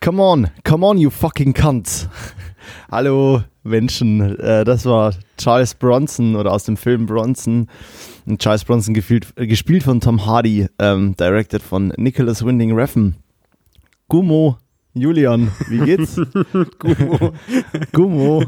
Come on, come on, you fucking cunts. Hallo Menschen, äh, das war Charles Bronson oder aus dem Film Bronson. Charles Bronson gespielt, äh, gespielt von Tom Hardy, ähm, directed von Nicholas Winding Refn. Gummo, Julian, wie geht's? Gummo. Gummo.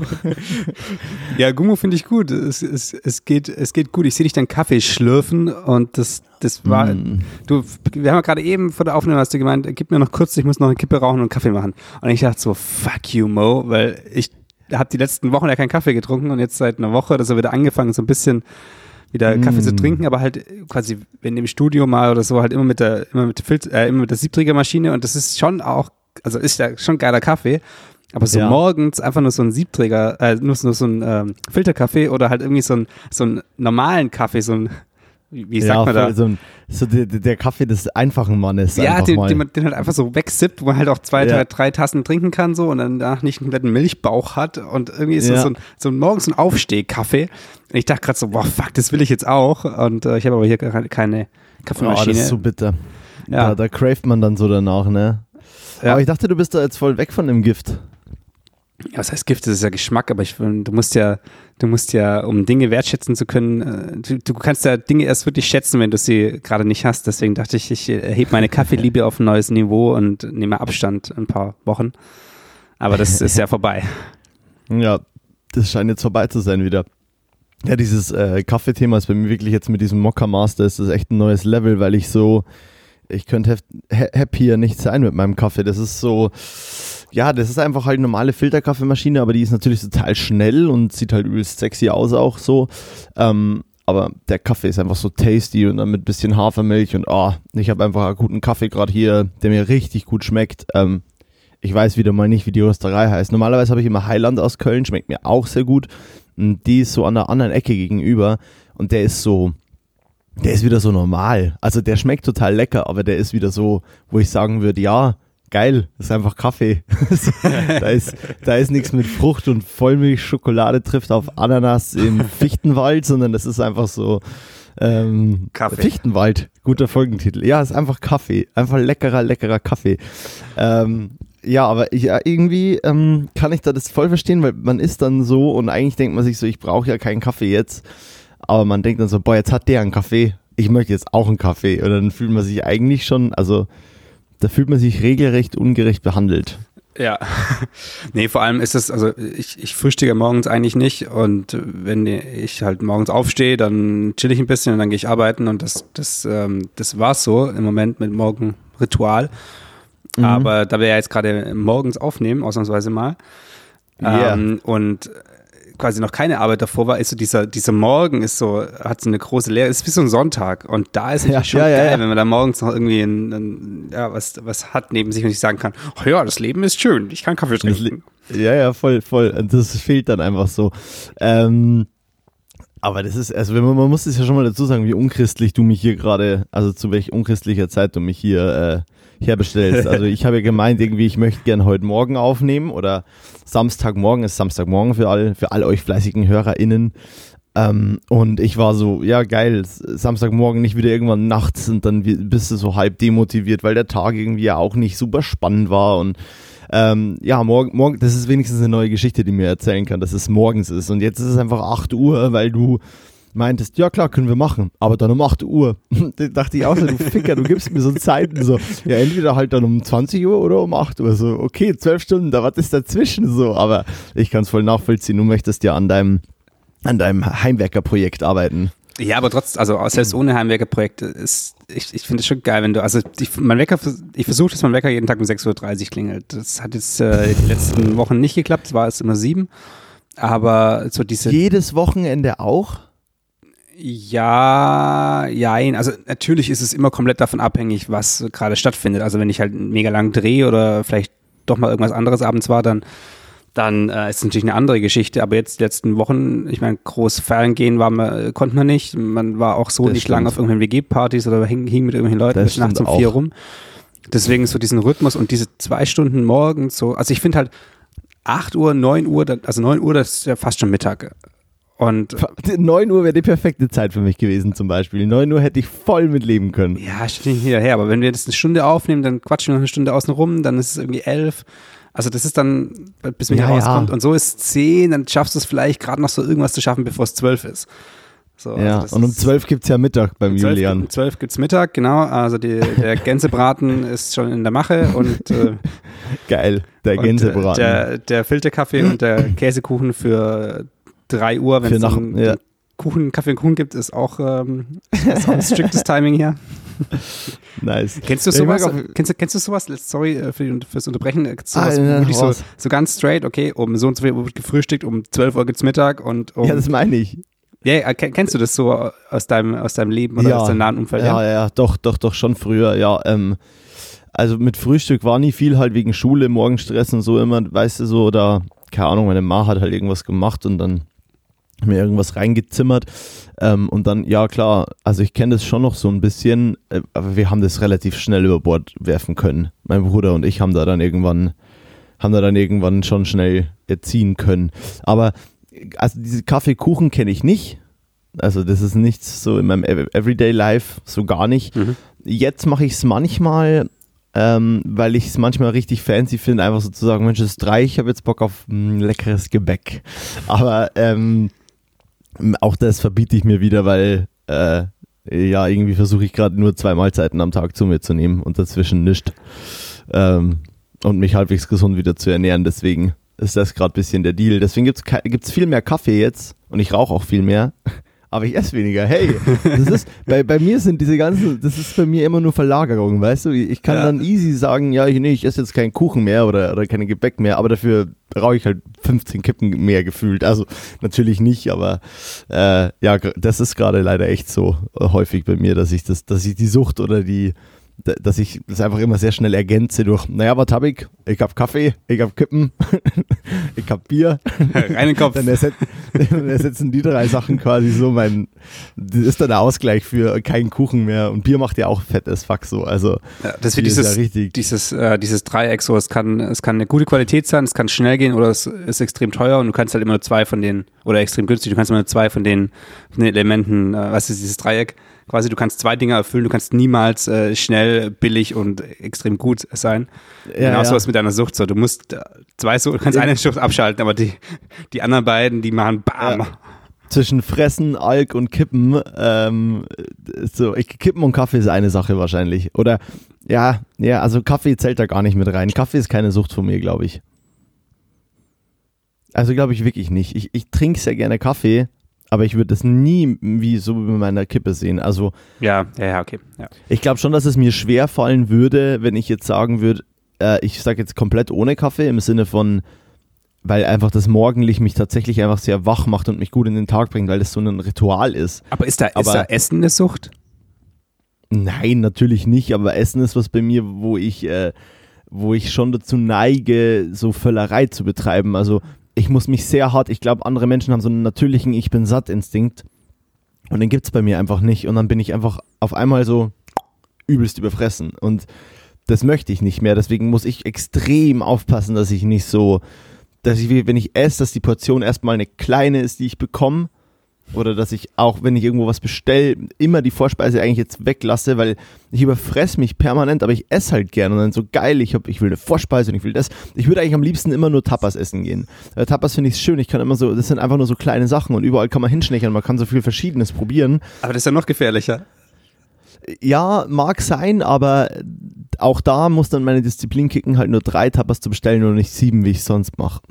Ja, Gummo finde ich gut. Es, es, es, geht, es geht gut. Ich sehe dich dann Kaffee schlürfen und das, das war. Mm. Du, wir haben ja gerade eben vor der Aufnahme hast du gemeint, gib mir noch kurz, ich muss noch eine Kippe rauchen und Kaffee machen. Und ich dachte so, fuck you, Mo, weil ich habe die letzten Wochen ja keinen Kaffee getrunken und jetzt seit einer Woche oder so wieder angefangen, so ein bisschen wieder Mm. Kaffee zu trinken, aber halt quasi, wenn im Studio mal oder so, halt immer mit der, immer mit der Filz, äh, immer mit der Siebträgermaschine und das ist schon auch, also ist ja schon geiler Kaffee. Aber so Ja. morgens einfach nur so ein Siebträger, äh, nur, nur so ein ähm, Filterkaffee oder halt irgendwie so ein so einen normalen Kaffee, so ein, wie, sagt ja, man da? So, ein, so der, der Kaffee des einfachen Mannes. Ja, den, den man den halt einfach so wegsippt, wo man halt auch zwei, Ja. drei, drei Tassen trinken kann so und dann danach nicht einen kompletten Milchbauch hat und irgendwie ist Ja. das so ein, so ein morgens ein Aufstehkaffee. Und ich dachte gerade so, boah, fuck, das will ich jetzt auch. Und äh, ich habe aber hier keine oh, Kaffeemaschine. das ist so bitter. Ja. Da, da craft man dann so danach, ne? Ja. Aber ich dachte, du bist da jetzt voll weg von dem Gift. Ja, was heißt Gift? Das ist ja Geschmack, aber ich, du musst ja, du musst ja, um Dinge wertschätzen zu können, äh, du, du kannst ja Dinge erst wirklich schätzen, wenn du sie gerade nicht hast. Deswegen dachte ich, ich erhebe meine Kaffeeliebe auf ein neues Niveau und nehme Abstand ein paar Wochen. Aber das ist ja vorbei. Ja, das scheint jetzt vorbei zu sein wieder. Ja, dieses äh, Kaffeethema ist bei mir wirklich jetzt mit diesem Mokka Master ist das echt ein neues Level, weil ich so, ich könnte happier nicht sein mit meinem Kaffee. Das ist so, ja, das ist einfach halt eine normale Filterkaffeemaschine, aber die ist natürlich total schnell und sieht halt übelst sexy aus auch so. Ähm, aber der Kaffee ist einfach so tasty und dann mit bisschen Hafermilch und ah, ich habe einfach einen guten Kaffee gerade hier, der mir richtig gut schmeckt. Ähm, ich weiß wieder mal nicht, wie die Rösterei heißt. Normalerweise habe ich immer Highland aus Köln, schmeckt mir auch sehr gut. Und die ist so an der anderen Ecke gegenüber und der ist so, der ist wieder so normal. Also der schmeckt total lecker, aber der ist wieder so, wo ich sagen würde, ja, geil, das ist einfach Kaffee. da ist, da ist nichts mit Frucht und Vollmilch, Schokolade trifft auf Ananas im Fichtenwald, sondern das ist einfach so, ähm, Kaffee. Fichtenwald, guter Folgentitel. Ja, ist einfach Kaffee. Einfach leckerer, leckerer Kaffee. Ähm, ja, aber ich, ja, irgendwie ähm, kann ich da das voll verstehen, weil man ist dann so und eigentlich denkt man sich so, ich brauche ja keinen Kaffee jetzt. Aber man denkt dann so, boah, jetzt hat der einen Kaffee. Ich möchte jetzt auch einen Kaffee. Und dann fühlt man sich eigentlich schon, also da fühlt man sich regelrecht ungerecht behandelt. Ja. nee, vor allem ist es, also ich, ich frühstücke morgens eigentlich nicht und wenn ich halt morgens aufstehe, dann chill ich ein bisschen und dann gehe ich arbeiten und das, das, ähm, das war's so im Moment mit Morgenritual. Mhm. Aber da wir ja jetzt gerade morgens aufnehmen, ausnahmsweise mal, Yeah. ähm, und quasi noch keine Arbeit davor war, ist so dieser, dieser Morgen ist so, hat so eine große Leere, ist wie so ein Sonntag. Und da ist es Ja, schon ja, geil, ja. wenn man da morgens noch irgendwie ein, ein, ja, was, was hat neben sich und ich sagen kann, oh ja, das Leben ist schön, ich kann Kaffee trinken. Ja, ja, voll, voll. Und das fehlt dann einfach so. Ähm, aber das ist, also wenn man, man muss es ja schon mal dazu sagen, wie unchristlich du mich hier gerade, also zu welch unchristlicher Zeit du mich hier äh, herbestellst. Also ich habe ja gemeint, irgendwie, ich möchte gern heute Morgen aufnehmen oder Samstagmorgen ist Samstagmorgen für all, für all euch fleißigen HörerInnen. Ähm, und ich war so, ja geil, Samstagmorgen nicht wieder irgendwann nachts und dann bist du so halb demotiviert, weil der Tag irgendwie ja auch nicht super spannend war und ähm, ja, morgen, morgen, das ist wenigstens eine neue Geschichte, die mir erzählen kann, dass es morgens ist. Und jetzt ist es einfach 8 Uhr, weil du meintest, ja klar, können wir machen, aber dann um 8 Uhr. da dachte ich auch so, du Ficker, du gibst mir so Zeiten so, ja, entweder halt dann um 20 Uhr oder um 8 Uhr. So, okay, 12 Stunden, da was ist dazwischen so, aber ich kann es voll nachvollziehen, du möchtest ja an deinem, an deinem Heimwerkerprojekt arbeiten. Ja, aber trotz, also selbst ohne Heimwerkerprojekt ist, ich, ich finde es schon geil, wenn du, also ich, mein Wecker, ich versuche, dass mein Wecker jeden Tag um 6.30 Uhr klingelt. Das hat jetzt äh, die letzten Wochen nicht geklappt, es war es immer sieben. Aber so diese. Jedes Wochenende auch? Ja, jein. Also natürlich ist es immer komplett davon abhängig, was gerade stattfindet. Also wenn ich halt mega lang drehe oder vielleicht doch mal irgendwas anderes abends war, dann, dann äh, ist es natürlich eine andere Geschichte. Aber jetzt die letzten Wochen, ich meine, groß feiern gehen war man, konnte man nicht. Man war auch so Das nicht stimmt. lang auf irgendwelchen WG-Partys oder hing, hing mit irgendwelchen Leuten bis nachts um vier rum. Deswegen so diesen Rhythmus und diese zwei Stunden morgens so, also ich finde halt 8 Uhr, 9 Uhr, also 9 Uhr, das ist ja fast schon Mittag. Und 9 Uhr wäre die perfekte Zeit für mich gewesen zum Beispiel. 9 Uhr hätte ich voll mit leben können. ja, stehe ich hinterher. Aber wenn wir das eine Stunde aufnehmen, dann quatschen wir noch eine Stunde außen rum, dann ist es irgendwie elf. Also das ist dann, bis man Ja, ja. rauskommt. Und so ist es zehn, dann schaffst du es vielleicht gerade noch so irgendwas zu schaffen, bevor es zwölf ist. So, Ja, also und um 12 gibt es ja Mittag beim um 12, Julian. Um 12 gibt's Mittag, genau. Also die, der Gänsebraten ist schon in der Mache und, äh, Geil, der und äh, Gänsebraten. der, der Filterkaffee und der Käsekuchen für 3 Uhr, wenn es nach- einen ja. Kuchen, Kaffee und Kuchen gibt, ist auch, ähm, ist auch ein striktes Timing hier. nice. Kennst du Ja, sowas? auch- Kennst, du- kennst du sowas? Sorry äh, für fürs Unterbrechen. Du Ah, ja, so, so ganz straight, okay, um so und so viel Uhr wird gefrühstückt, um 12 Uhr gibt's Mittag und um, Ja, das meine ich. ja, ja, ken- kennst du das so aus deinem, aus deinem Leben oder aus deinem nahen Umfeld? Ja, ja, doch, doch, doch, schon früher, ja. Ähm, also mit Frühstück war nie viel, halt wegen Schule, Morgenstress und so immer, weißt du, so, oder, keine Ahnung, meine Ma hat halt irgendwas gemacht und dann mir irgendwas reingezimmert. Ähm, und dann, ja klar, also ich kenne das schon noch so ein bisschen, äh, aber wir haben das relativ schnell über Bord werfen können. Mein Bruder und ich haben da dann irgendwann, haben da dann irgendwann schon schnell erziehen können. Aber also diese Kaffeekuchen kenne ich nicht. Also das ist nichts so in meinem Ev- Everyday Life, so gar nicht. Mhm. Jetzt mache ich es manchmal, ähm, weil ich es manchmal richtig fancy finde, einfach so zu sagen, Mensch, es ist drei, ich habe jetzt Bock auf ein leckeres Gebäck. Aber ähm, auch das verbiete ich mir wieder, weil äh, ja, irgendwie versuche ich gerade nur zwei Mahlzeiten am Tag zu mir zu nehmen und dazwischen nischt. Ähm, und mich halbwegs gesund wieder zu ernähren. Deswegen ist das gerade ein bisschen der Deal. Deswegen gibt es viel mehr Kaffee jetzt und ich rauche auch viel mehr. Aber ich esse weniger. Hey, das ist, bei, bei mir sind diese ganzen, das ist bei mir immer nur Verlagerung, weißt du? Ich kann Ja. dann easy sagen, ja, ich, nee, ich esse jetzt keinen Kuchen mehr oder, oder keine Gebäck mehr, aber dafür rauche ich halt 15 Kippen mehr gefühlt. Also natürlich nicht, aber äh, ja, das ist gerade leider echt so äh, häufig bei mir, dass ich das, dass ich die Sucht oder die, dass ich das einfach immer sehr schnell ergänze durch, naja, was hab ich? Ich hab Kaffee, ich hab Kippen, ich hab Bier. Rein in den Kopf. Dann, erset dann ersetzen die drei Sachen quasi so mein, das ist dann der Ausgleich für keinen Kuchen mehr und Bier macht ja auch fett as fuck so, also Ja, das wird dieses, ja richtig. dieses, äh, dieses Dreieck so, es kann, es kann eine gute Qualität sein, es kann schnell gehen oder es ist extrem teuer und du kannst halt immer nur zwei von den, oder extrem günstig, du kannst immer nur zwei von den, von den Elementen, äh, was ist dieses Dreieck? Quasi, du kannst zwei Dinge erfüllen, du kannst niemals äh, schnell, billig und extrem gut sein. Ja, Genauso ja. was mit deiner Sucht so. Du musst äh, zwei so, du kannst eine Sucht abschalten, aber die, die anderen beiden, die machen BAM. Ja. zwischen Fressen, Alk und Kippen, ähm, so, ich, Kippen und Kaffee ist eine Sache wahrscheinlich. Oder ja, ja, also Kaffee zählt da gar nicht mit rein. Kaffee ist keine Sucht von mir, glaube ich. Also glaube ich wirklich nicht. Ich, ich trinke sehr gerne Kaffee, aber ich würde das nie wie so mit meiner Kippe sehen. Also Ja, ja, ja, okay. Ja. ich glaube schon, dass es mir schwer fallen würde, wenn ich jetzt sagen würde, äh, ich sage jetzt komplett ohne Kaffee im Sinne von, weil einfach das Morgenlicht mich tatsächlich einfach sehr wach macht und mich gut in den Tag bringt, weil das so ein Ritual ist. Aber ist da, ist Aber- da Essen eine Sucht? Nein, natürlich nicht, aber Essen ist was bei mir, wo ich, äh, wo ich schon dazu neige, so Völlerei zu betreiben. Also ich muss mich sehr hart, ich glaube, andere Menschen haben so einen natürlichen Ich bin satt Instinkt und den gibt es bei mir einfach nicht. Und dann bin ich einfach auf einmal so übelst überfressen. Und das möchte ich nicht mehr. Deswegen muss ich extrem aufpassen, dass ich nicht so, dass ich, wenn ich esse, dass die Portion erstmal eine kleine ist, die ich bekomme. Oder dass ich auch, wenn ich irgendwo was bestelle, immer die Vorspeise eigentlich jetzt weglasse, weil ich überfress mich permanent, aber ich esse halt gern und dann so geil, ich, hab, ich will eine Vorspeise und ich will das. Ich würde eigentlich am liebsten immer nur Tapas essen gehen. Äh, Tapas finde ich schön, ich kann immer so, das sind einfach nur so kleine Sachen und überall kann man hinschnächern, man kann so viel Verschiedenes probieren. Aber das ist ja noch gefährlicher. Ja, mag sein, aber auch da muss dann meine Disziplin kicken, halt nur drei Tapas zu bestellen und nicht sieben, wie ich sonst mache.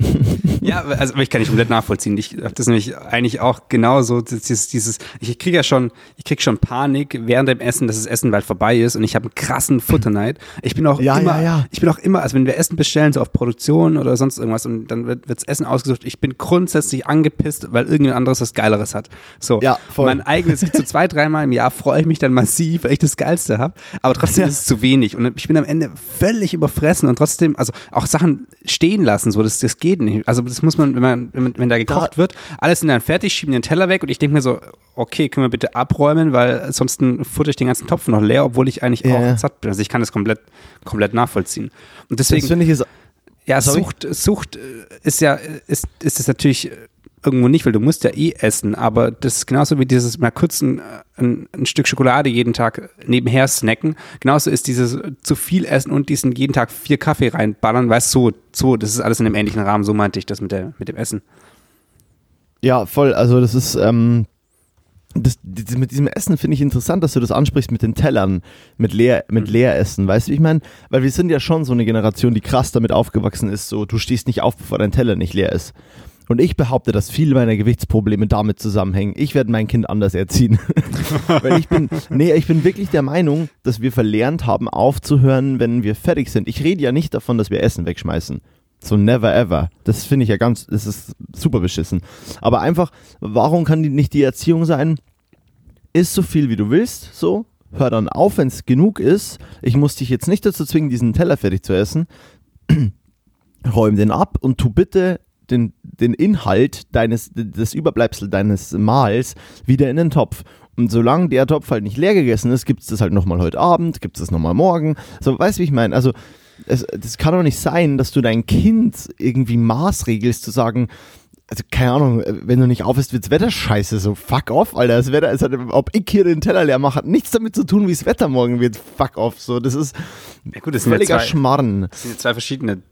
Ja, also aber ich kann nicht komplett nachvollziehen. Ich habe das nämlich eigentlich auch genauso, dieses, dieses ich kriege ja schon, ich krieg schon Panik während dem Essen, dass das Essen bald vorbei ist und ich habe einen krassen Futterneid. Ich bin auch Ja, immer, ja, ja. ich bin auch immer, also wenn wir Essen bestellen, so auf Produktion oder sonst irgendwas und dann wird wirds Essen ausgesucht, ich bin grundsätzlich angepisst, weil irgendjemand anderes was Geileres hat. So, Ja, voll. mein eigenes, so zwei, dreimal im Jahr freue ich mich dann massiv, weil ich das Geilste habe, aber trotzdem ist es zu wenig und ich bin am Ende völlig überfressen und trotzdem, also auch Sachen stehen lassen, so, das, das geht nicht. Also das muss man, wenn man, wenn, wenn da gekocht wird, alles sind dann fertig, schieben den Teller weg und ich denke mir so, okay, können wir bitte abräumen, weil sonst futter ich den ganzen Topf noch leer, obwohl ich eigentlich Ja, auch ja. satt bin. Also ich kann das komplett, komplett nachvollziehen. Und Das deswegen, finde ich ist ja, Sorry? Sucht, Sucht äh, ist ja, ist, ist es natürlich, äh, irgendwo nicht, weil du musst ja eh essen, aber das ist genauso wie dieses mal kurz ein, ein, ein, Stück Schokolade jeden Tag nebenher snacken. Genauso ist dieses zu viel essen und diesen jeden Tag vier Kaffee reinballern, weißt du, so, so, das ist alles in einem ähnlichen Rahmen, so meinte ich das mit, der, mit dem Essen. Ja, voll, also das ist, ähm, das, das, mit diesem Essen finde ich interessant, dass du das ansprichst mit den Tellern, mit, Leer, mit mhm. Leeressen. Weißt du, wie ich meine? Weil wir sind ja schon so eine Generation, die krass damit aufgewachsen ist, so du stehst nicht auf, bevor dein Teller nicht leer ist. Und ich behaupte, dass viele meiner Gewichtsprobleme damit zusammenhängen. Ich werde mein Kind anders erziehen. Weil ich bin, nee, ich bin wirklich der Meinung, dass wir verlernt haben, aufzuhören, wenn wir fertig sind. Ich rede ja nicht davon, dass wir Essen wegschmeißen. So never ever. Das finde ich ja ganz, das ist super beschissen. Aber einfach, warum kann die nicht die Erziehung sein? Iss so viel wie du willst, so. Hör dann auf, wenn es genug ist. Ich muss dich jetzt nicht dazu zwingen, diesen Teller fertig zu essen. Räum den ab und tu bitte den, den Inhalt deines, des Überbleibsel deines Mahls wieder in den Topf. Und solange der Topf halt nicht leer gegessen ist, gibt es das halt nochmal heute Abend, gibt es das nochmal morgen. So, weißt du, wie ich meine? Also, es, das kann doch nicht sein, dass du dein Kind irgendwie maßregelst, zu sagen, also keine Ahnung, wenn du nicht aufhörst, wird's Wetter scheiße. So, fuck off, Alter. Das Wetter ist halt, ob ich hier den Teller leer mache, hat nichts damit zu tun, wie das Wetter morgen wird. Fuck off. So, das ist ja, gut, das völliger zwei, Schmarrn. Das sind zwei verschiedene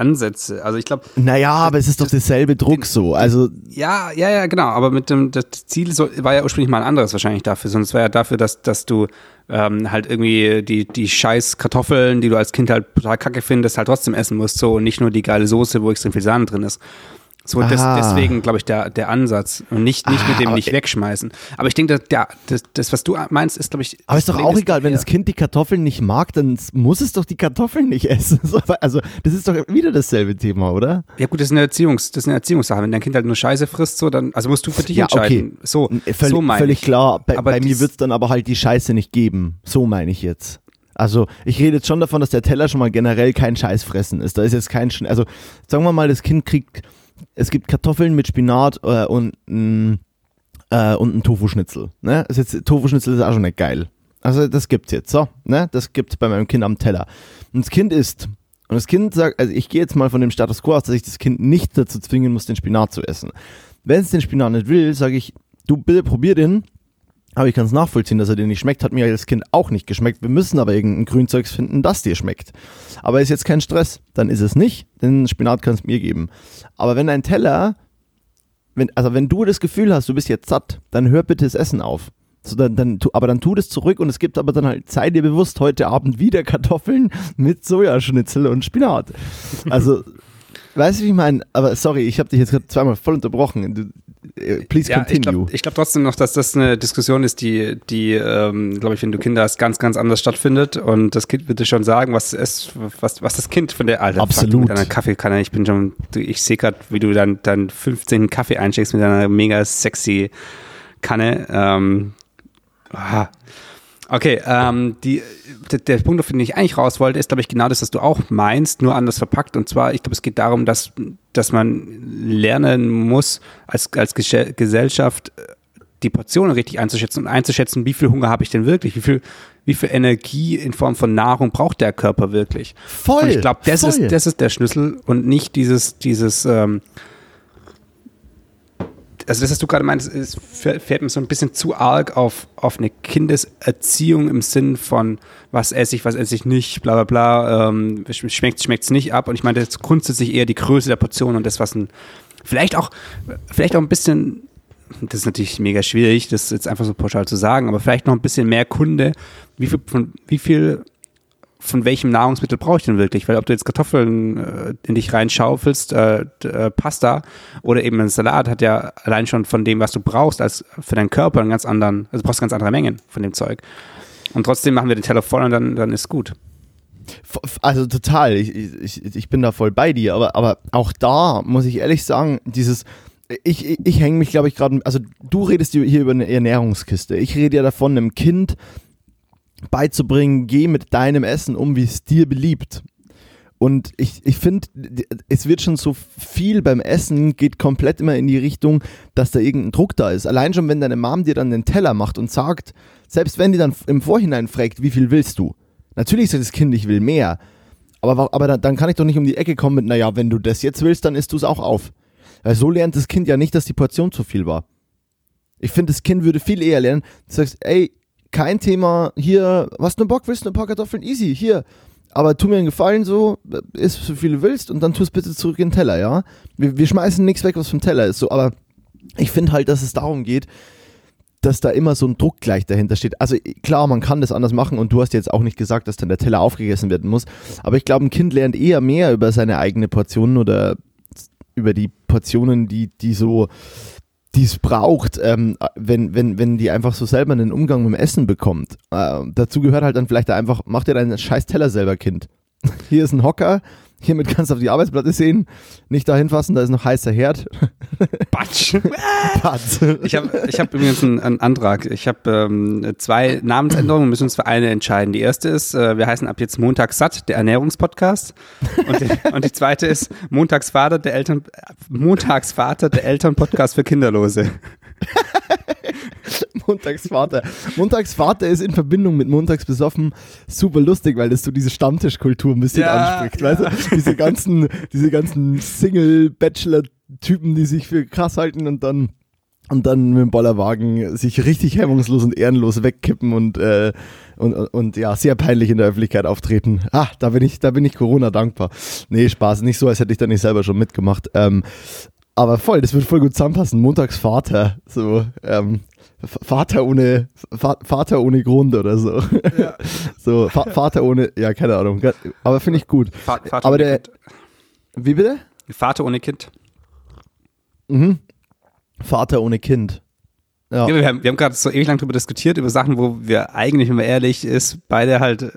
Ansätze. Also ich glaube. Naja, aber es ist doch derselbe Druck so. Also ja, ja, ja, genau. Aber mit dem das Ziel war ja ursprünglich mal ein anderes wahrscheinlich dafür. Sonst war ja dafür, dass, dass du ähm, halt irgendwie die, die scheiß Kartoffeln, die du als Kind halt total kacke findest, halt trotzdem essen musst. So und nicht nur die geile Soße, wo extrem viel Sahne drin ist. So des, deswegen, glaube ich, der, der Ansatz. Und nicht, nicht ah, mit dem nicht wegschmeißen. Aber ich denke, der, das, das, was du meinst, ist, glaube ich. Aber ist doch auch egal, wenn das Kind die Kartoffeln nicht mag, dann muss es doch die Kartoffeln nicht essen. Also, das ist doch wieder dasselbe Thema, oder? Ja, gut, das ist eine, Erziehungs, das ist eine Erziehungssache. Wenn dein Kind halt nur Scheiße frisst, so, dann, also musst du für dich ja, entscheiden. Okay. So, völlig, so meine Völlig klar. Bei, bei mir wird es dann aber halt die Scheiße nicht geben. So meine ich jetzt. Also ich rede jetzt schon davon, dass der Teller schon mal generell kein Scheißfressen ist. Da ist jetzt kein, also sagen wir mal, das Kind kriegt es gibt Kartoffeln mit Spinat äh, und, äh, und ein Tofu-Schnitzel. Ne? Tofu-Schnitzel ist auch schon nicht geil. Also das gibt's jetzt, so, ne? Das gibt's bei meinem Kind am Teller. Und das Kind isst. Und das Kind sagt, also ich gehe jetzt mal von dem Status quo aus, dass ich das Kind nicht dazu zwingen muss, den Spinat zu essen. Wenn es den Spinat nicht will, sage ich, du bitte probier den, aber ich kann es nachvollziehen, dass er dir nicht schmeckt. Hat mir als Kind auch nicht geschmeckt. Wir müssen aber irgendein Grünzeugs finden, das dir schmeckt. Aber ist jetzt kein Stress. Dann ist es nicht. Den Spinat kannst du mir geben. Aber wenn dein Teller, wenn, also wenn du das Gefühl hast, du bist jetzt satt, dann hör bitte das Essen auf. So, dann, dann, aber dann tu das zurück und es gibt aber dann halt, sei dir bewusst, heute Abend wieder Kartoffeln mit Sojaschnitzel und Spinat. Also, weißt du, wie ich meine? Aber sorry, ich habe dich jetzt gerade zweimal voll unterbrochen. Du, äh, please ja, continue. Ich glaube glaub trotzdem noch, dass das eine Diskussion ist, die, die ähm, glaube ich, wenn du Kinder hast, ganz, ganz anders stattfindet. Und das Kind wird dir schon sagen, was es, was, was das Kind von der Alter Absolut. mit deiner Kaffeekanne. Ich bin schon, ich sehe gerade, wie du dann deinen 15. Kaffee einsteckst mit deiner mega sexy Kanne. Ähm, ah. Okay, ähm, die, der, der Punkt, auf den ich eigentlich raus wollte, ist, glaube ich, genau das, was du auch meinst, nur anders verpackt. Und zwar, ich glaube, es geht darum, dass, dass man lernen muss, als, als Gesellschaft äh, die Portionen richtig einzuschätzen und einzuschätzen, wie viel Hunger habe ich denn wirklich, wie viel, wie viel Energie in Form von Nahrung braucht der Körper wirklich. Voll. Und ich glaube, das ist, das ist der Schlüssel und nicht dieses, dieses, ähm, also das, was du gerade meinst, ist, fährt mir so ein bisschen zu arg auf, auf eine Kindeserziehung im Sinn von, was esse ich, was esse ich nicht, bla bla bla, ähm, schmeckt es nicht ab. Und ich meine, das grundsätzlich eher die Größe der Portion und das, was ein, vielleicht auch, vielleicht auch ein bisschen, das ist natürlich mega schwierig, das jetzt einfach so pauschal zu sagen, aber vielleicht noch ein bisschen mehr Kunde, wie viel, von, wie viel von welchem Nahrungsmittel brauche ich denn wirklich? Weil ob du jetzt Kartoffeln äh, in dich reinschaufelst, äh, äh, Pasta oder eben ein Salat hat ja allein schon von dem, was du brauchst, als für deinen Körper einen ganz anderen, also du brauchst ganz andere Mengen von dem Zeug. Und trotzdem machen wir den Teller voll und dann, dann ist gut. Also total, ich, ich, ich bin da voll bei dir, aber, aber auch da muss ich ehrlich sagen, dieses, ich, ich, ich hänge mich, glaube ich, gerade, also du redest hier über eine Ernährungskiste. Ich rede ja davon, einem Kind beizubringen, geh mit deinem Essen um, wie es dir beliebt. Und ich, ich finde, es wird schon so viel beim Essen, geht komplett immer in die Richtung, dass da irgendein Druck da ist. Allein schon, wenn deine Mom dir dann den Teller macht und sagt, selbst wenn die dann im Vorhinein fragt, wie viel willst du? Natürlich sagt das Kind, ich will mehr. Aber, aber dann kann ich doch nicht um die Ecke kommen mit, naja, wenn du das jetzt willst, dann isst du es auch auf. Weil so lernt das Kind ja nicht, dass die Portion zu viel war. Ich finde, das Kind würde viel eher lernen. Du sagst, ey, kein Thema, hier, was du Bock willst, ein paar Kartoffeln, easy, hier. Aber tu mir einen Gefallen so, isst so viel du willst und dann tu es bitte zurück in den Teller, ja? Wir, wir schmeißen nichts weg, was vom Teller ist, so, aber ich finde halt, dass es darum geht, dass da immer so ein Druck gleich dahinter steht. Also klar, man kann das anders machen und du hast jetzt auch nicht gesagt, dass dann der Teller aufgegessen werden muss, aber ich glaube, ein Kind lernt eher mehr über seine eigene Portion oder über die Portionen, die, die so die es braucht, ähm, wenn, wenn, wenn die einfach so selber einen Umgang mit dem Essen bekommt. Äh, dazu gehört halt dann vielleicht einfach, mach dir deinen scheiß Teller selber, Kind. Hier ist ein Hocker, Hiermit kannst du auf die Arbeitsplatte sehen. Nicht da hinfassen, da ist noch heißer Herd. Batsch. Batsch. Ich habe ich hab übrigens einen, einen Antrag. Ich habe ähm, zwei Namensänderungen, wir müssen uns für eine entscheiden. Die erste ist, äh, wir heißen ab jetzt Montags satt, der Ernährungspodcast. Und die, und die zweite ist Montagsvater, der Eltern, Montagsvater, der Elternpodcast für Kinderlose. Montagsvater. Montagsvater ist in Verbindung mit Montags besoffen super lustig, weil das so diese Stammtischkultur ein bisschen ja, anspricht. Ja. Weißt du? Diese ganzen, diese ganzen Single-Bachelor-Typen, die sich für krass halten und dann und dann mit dem Bollerwagen sich richtig hemmungslos und ehrenlos wegkippen und, äh, und, und ja, sehr peinlich in der Öffentlichkeit auftreten. Ah, da bin ich, da bin ich Corona dankbar. Nee, Spaß, nicht so, als hätte ich da nicht selber schon mitgemacht. Ähm, aber voll, das wird voll gut zusammenpassen. Montagsvater, so, ähm, Vater ohne, Vater ohne Grund oder so. Ja. so, Vater ohne, ja, keine Ahnung. Aber finde ich gut. Vater aber der, kind. wie bitte? Vater ohne Kind. Mhm. Vater ohne Kind. Ja. ja wir haben, haben gerade so ewig lang darüber diskutiert, über Sachen, wo wir eigentlich, wenn man ehrlich ist, beide halt äh,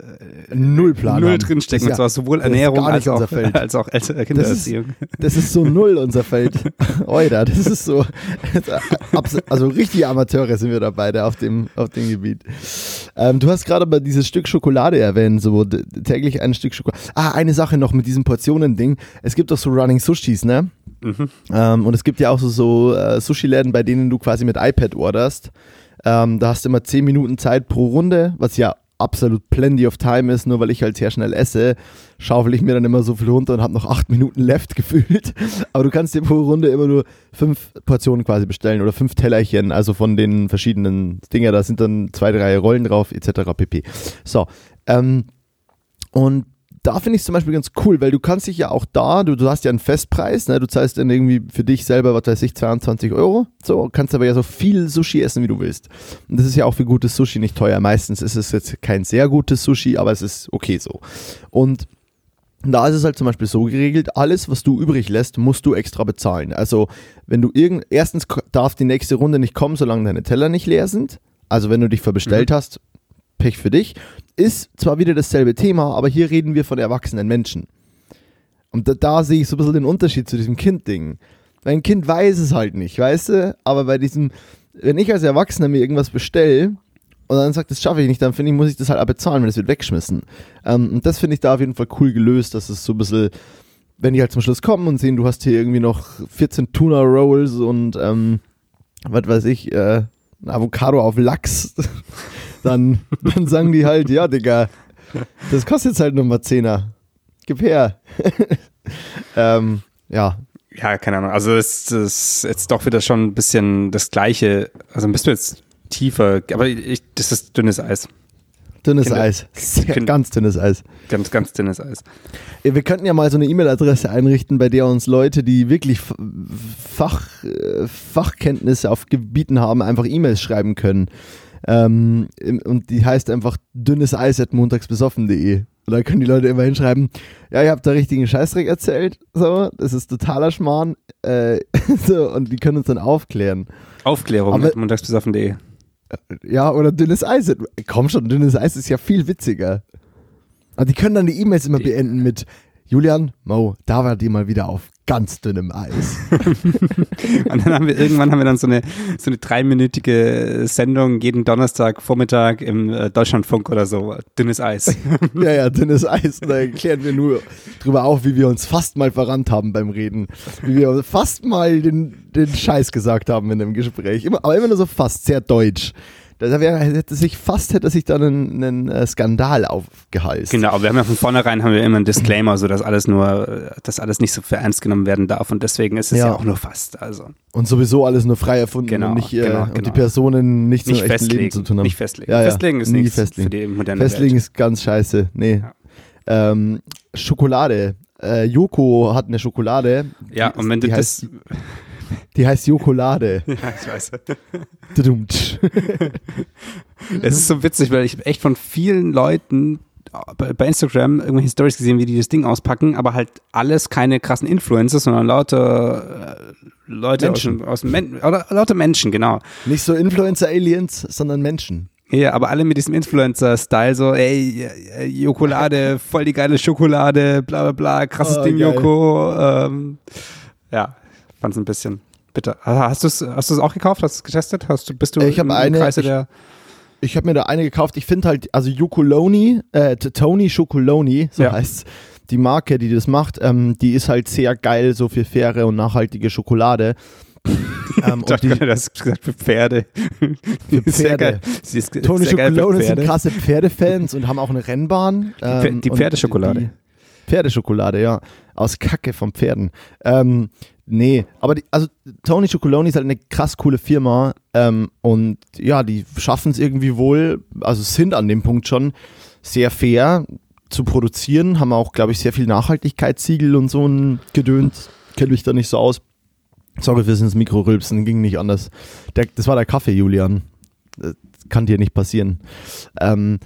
null Plan null drinstecken. Ja, und zwar sowohl Ernährung als auch, als auch Kindererziehung. Das ist, das ist so null unser Feld. Oida, das ist so, also richtige Amateure sind wir da beide auf dem, auf dem Gebiet. Ähm, du hast gerade mal dieses Stück Schokolade erwähnt, so täglich ein Stück Schokolade. Ah, eine Sache noch mit diesem Portionen-Ding. Es gibt doch so Running Sushis, ne? Mhm. Ähm, und es gibt ja auch so, so äh, Sushi-Läden, bei denen du quasi mit iPad orderst. Ähm, da hast du immer 10 Minuten Zeit pro Runde, was ja absolut plenty of time ist, nur weil ich halt sehr schnell esse, schaufel ich mir dann immer so viel runter und habe noch 8 Minuten left gefühlt. Aber du kannst dir pro Runde immer nur 5 Portionen quasi bestellen oder 5 Tellerchen, also von den verschiedenen Dinger, da sind dann zwei, drei Rollen drauf, etc. pp. So, ähm, und da finde ich es zum Beispiel ganz cool, weil du kannst dich ja auch da, du, du hast ja einen Festpreis, ne? du zahlst dann irgendwie für dich selber, was weiß ich, 22 Euro, so, kannst aber ja so viel Sushi essen, wie du willst. Und das ist ja auch für gutes Sushi nicht teuer. Meistens ist es jetzt kein sehr gutes Sushi, aber es ist okay so. Und da ist es halt zum Beispiel so geregelt, alles, was du übrig lässt, musst du extra bezahlen. Also, wenn du irgend, erstens darf die nächste Runde nicht kommen, solange deine Teller nicht leer sind. Also, wenn du dich verbestellt mhm. hast, Pech für dich. Ist zwar wieder dasselbe Thema, aber hier reden wir von erwachsenen Menschen. Und da, da sehe ich so ein bisschen den Unterschied zu diesem Kind-Ding. Weil ein Kind weiß es halt nicht, weißt du? Aber bei diesem, wenn ich als Erwachsener mir irgendwas bestelle und dann sagt, das schaffe ich nicht, dann finde ich, muss ich das halt auch bezahlen, wenn es wird weggeschmissen. Ähm, und das finde ich da auf jeden Fall cool gelöst, dass es so ein bisschen, wenn die halt zum Schluss kommen und sehen, du hast hier irgendwie noch 14 Tuna Rolls und ähm, was weiß ich, äh, Avocado auf Lachs dann, dann sagen die halt, ja, Digga, das kostet jetzt halt nur mal Zehner. Gib her. ähm, ja. Ja, keine Ahnung. Also es ist jetzt doch wieder schon ein bisschen das Gleiche. Also bist du jetzt tiefer, aber ich, das ist dünnes Eis. Dünnes Kinder, Eis. Sehr, ganz dünnes Eis. Ganz, ganz dünnes Eis. Wir könnten ja mal so eine E-Mail-Adresse einrichten, bei der uns Leute, die wirklich Fach, äh, Fachkenntnisse auf Gebieten haben, einfach E-Mails schreiben können. Ähm, und die heißt einfach dünnes Eis at montagsbesoffen.de. Und da können die Leute immer hinschreiben, ja, ihr habt da richtigen Scheißdreck erzählt, so, das ist totaler Schmarrn, äh, so, und die können uns dann aufklären. Aufklärung Aber, at montagsbesoffen.de. Ja, oder dünnes Eis. Komm schon, dünnes Eis ist ja viel witziger. Und die können dann die E-Mails immer beenden mit Julian, Mo, da war die mal wieder auf ganz dünnem Eis. und dann haben wir irgendwann haben wir dann so eine so eine dreiminütige Sendung jeden Donnerstag Vormittag im äh, Deutschlandfunk oder so dünnes Eis. ja ja dünnes Eis. Und da erklären wir nur drüber auf, wie wir uns fast mal verrannt haben beim Reden, wie wir fast mal den den Scheiß gesagt haben in dem Gespräch. Immer, aber immer nur so fast sehr deutsch. Da wäre, hätte sich fast hätte sich dann einen, einen äh, Skandal aufgeheißt. Genau, aber wir haben ja von vornherein haben wir immer einen Disclaimer, so dass alles nur, äh, dass alles nicht so für ernst genommen werden darf und deswegen ist es ja, Ja. auch nur fast. Also Und sowieso alles nur frei erfunden Genau, und, nicht, äh, genau, und die genau. Personen nicht, nicht echten Leben festlegen, zu tun haben. nicht festlegen. Ja, ja. Festlegen ist nichts festlegen. für die moderne Festlegen Welt. ist ganz scheiße. Nee. Ähm, Schokolade. Äh, Joko hat eine Schokolade. Ja, Die und wenn du das, heißt, die heißt Jokolade. ja, ich weiß. Es ist so witzig, weil ich echt von vielen Leuten bei Instagram irgendwelche Stories gesehen, wie die das Ding auspacken, aber halt alles keine krassen Influencer, sondern lauter äh, Leute aus Menschen. aus dem Men oder lauter Menschen, genau. Nicht so Influencer-Aliens, sondern Menschen. Ja, aber alle mit diesem Influencer-Style, so, ey, Jokolade, voll die geile Schokolade, bla bla bla, krasses Oh, Ding, geil. Joko. Ähm, ja, fand's ein bisschen bitter. Hast du es hast du's auch gekauft? Hast du es getestet? Hast du, bist du Ich hab im eine- Kreise ich- der Ich habe mir da eine gekauft. Ich finde halt, also Jokoloni, äh, Tony Chocoloni, so Ja. heißt die Marke, die das macht, ähm, die ist halt sehr geil, so für faire und nachhaltige Schokolade. ähm, Ich dachte hast gesagt für Pferde. Für Sehr Pferde. geil. Sie ist Tony Chocoloni sind krasse Pferdefans und haben auch eine Rennbahn. Ähm, die Pferdeschokolade. Pferdeschokolade, ja. Aus Kacke von Pferden. Ähm, nee, aber die, also Tony Chocoloni ist halt eine krass coole Firma ähm, und ja, die schaffen es irgendwie wohl, also sind an dem Punkt schon sehr fair zu produzieren, haben auch, glaube ich, sehr viel Nachhaltigkeitssiegel und so ein Gedöns. Kenne mich da nicht so aus. Sorry fürs ins Mikro rülpsen, ging nicht anders. Der, das war der Kaffee, Julian. Das kann dir nicht passieren. Ähm,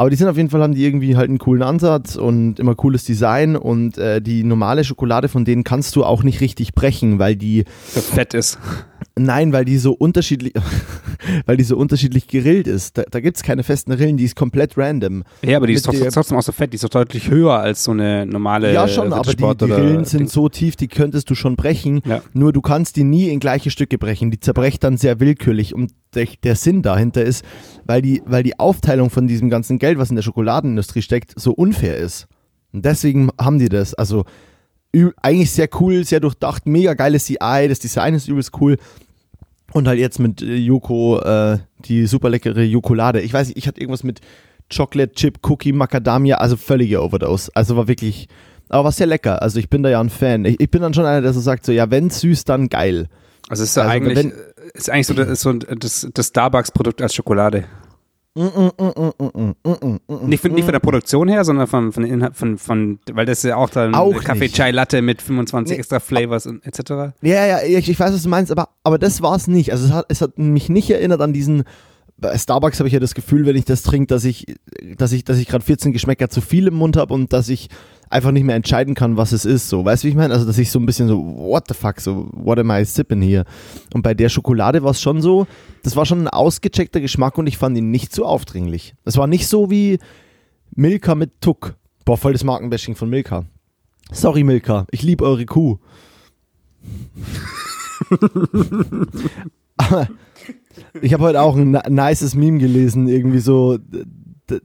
aber die sind auf jeden Fall, haben die irgendwie halt einen coolen Ansatz und immer cooles Design und äh, die normale Schokolade von denen kannst du auch nicht richtig brechen, weil die, fett ist. Nein, weil die so unterschiedlich, weil die so unterschiedlich gerillt ist. Da, da gibt es keine festen Rillen, die ist komplett random. Ja, aber die ist doch Mit der- trotzdem auch so fett. Die ist doch deutlich höher als so eine normale ja, schon, aber die, die Rillen sind Ding. so tief, die könntest du schon brechen. Ja. Nur du kannst die nie in gleiche Stücke brechen. Die zerbrecht dann sehr willkürlich. Und der, der Sinn dahinter ist, weil die, weil die Aufteilung von diesem ganzen Geld, was in der Schokoladenindustrie steckt, so unfair ist. Und deswegen haben die das. Also eigentlich sehr cool, sehr durchdacht, mega geiles CI, das Design ist übelst cool. Und halt jetzt mit äh, Joko, äh, die super leckere Jokolade. Ich weiß nicht, ich hatte irgendwas mit Chocolate Chip Cookie Macadamia, also völlige Overdose. Also war wirklich, aber war sehr lecker. Also ich bin da ja ein Fan. Ich, ich bin dann schon einer, der so sagt, so ja, wenn süß, dann geil. Also es ist ja Also eigentlich, wenn- ist eigentlich so, das, so das, das Starbucks-Produkt als Schokolade. Nicht von, nicht von der Produktion her, sondern von, von, Inhalt, von, von weil das ist ja auch dann Auch Kaffee nicht. Chai Latte mit 25 Nee. extra Flavors und etc. Ja, ja, ich, ich weiß, was du meinst, aber, aber das war es nicht. Also es hat, es hat mich nicht erinnert an diesen. Bei Starbucks habe ich ja das Gefühl, wenn ich das trinke, dass ich, dass ich, dass ich gerade 14 Geschmäcker zu viel im Mund habe und dass ich einfach nicht mehr entscheiden kann, was es ist. So, weißt du, wie ich meine? Also, dass ich so ein bisschen so, what the fuck, so, what am I sipping hier? Und bei der Schokolade war es schon so, das war schon ein ausgecheckter Geschmack und ich fand ihn nicht so aufdringlich. Es war nicht so wie Milka mit Tuck. Boah, voll das Markenbashing von Milka. Sorry, Milka, ich liebe eure Kuh. Ich habe heute auch ein nices Meme gelesen, irgendwie so.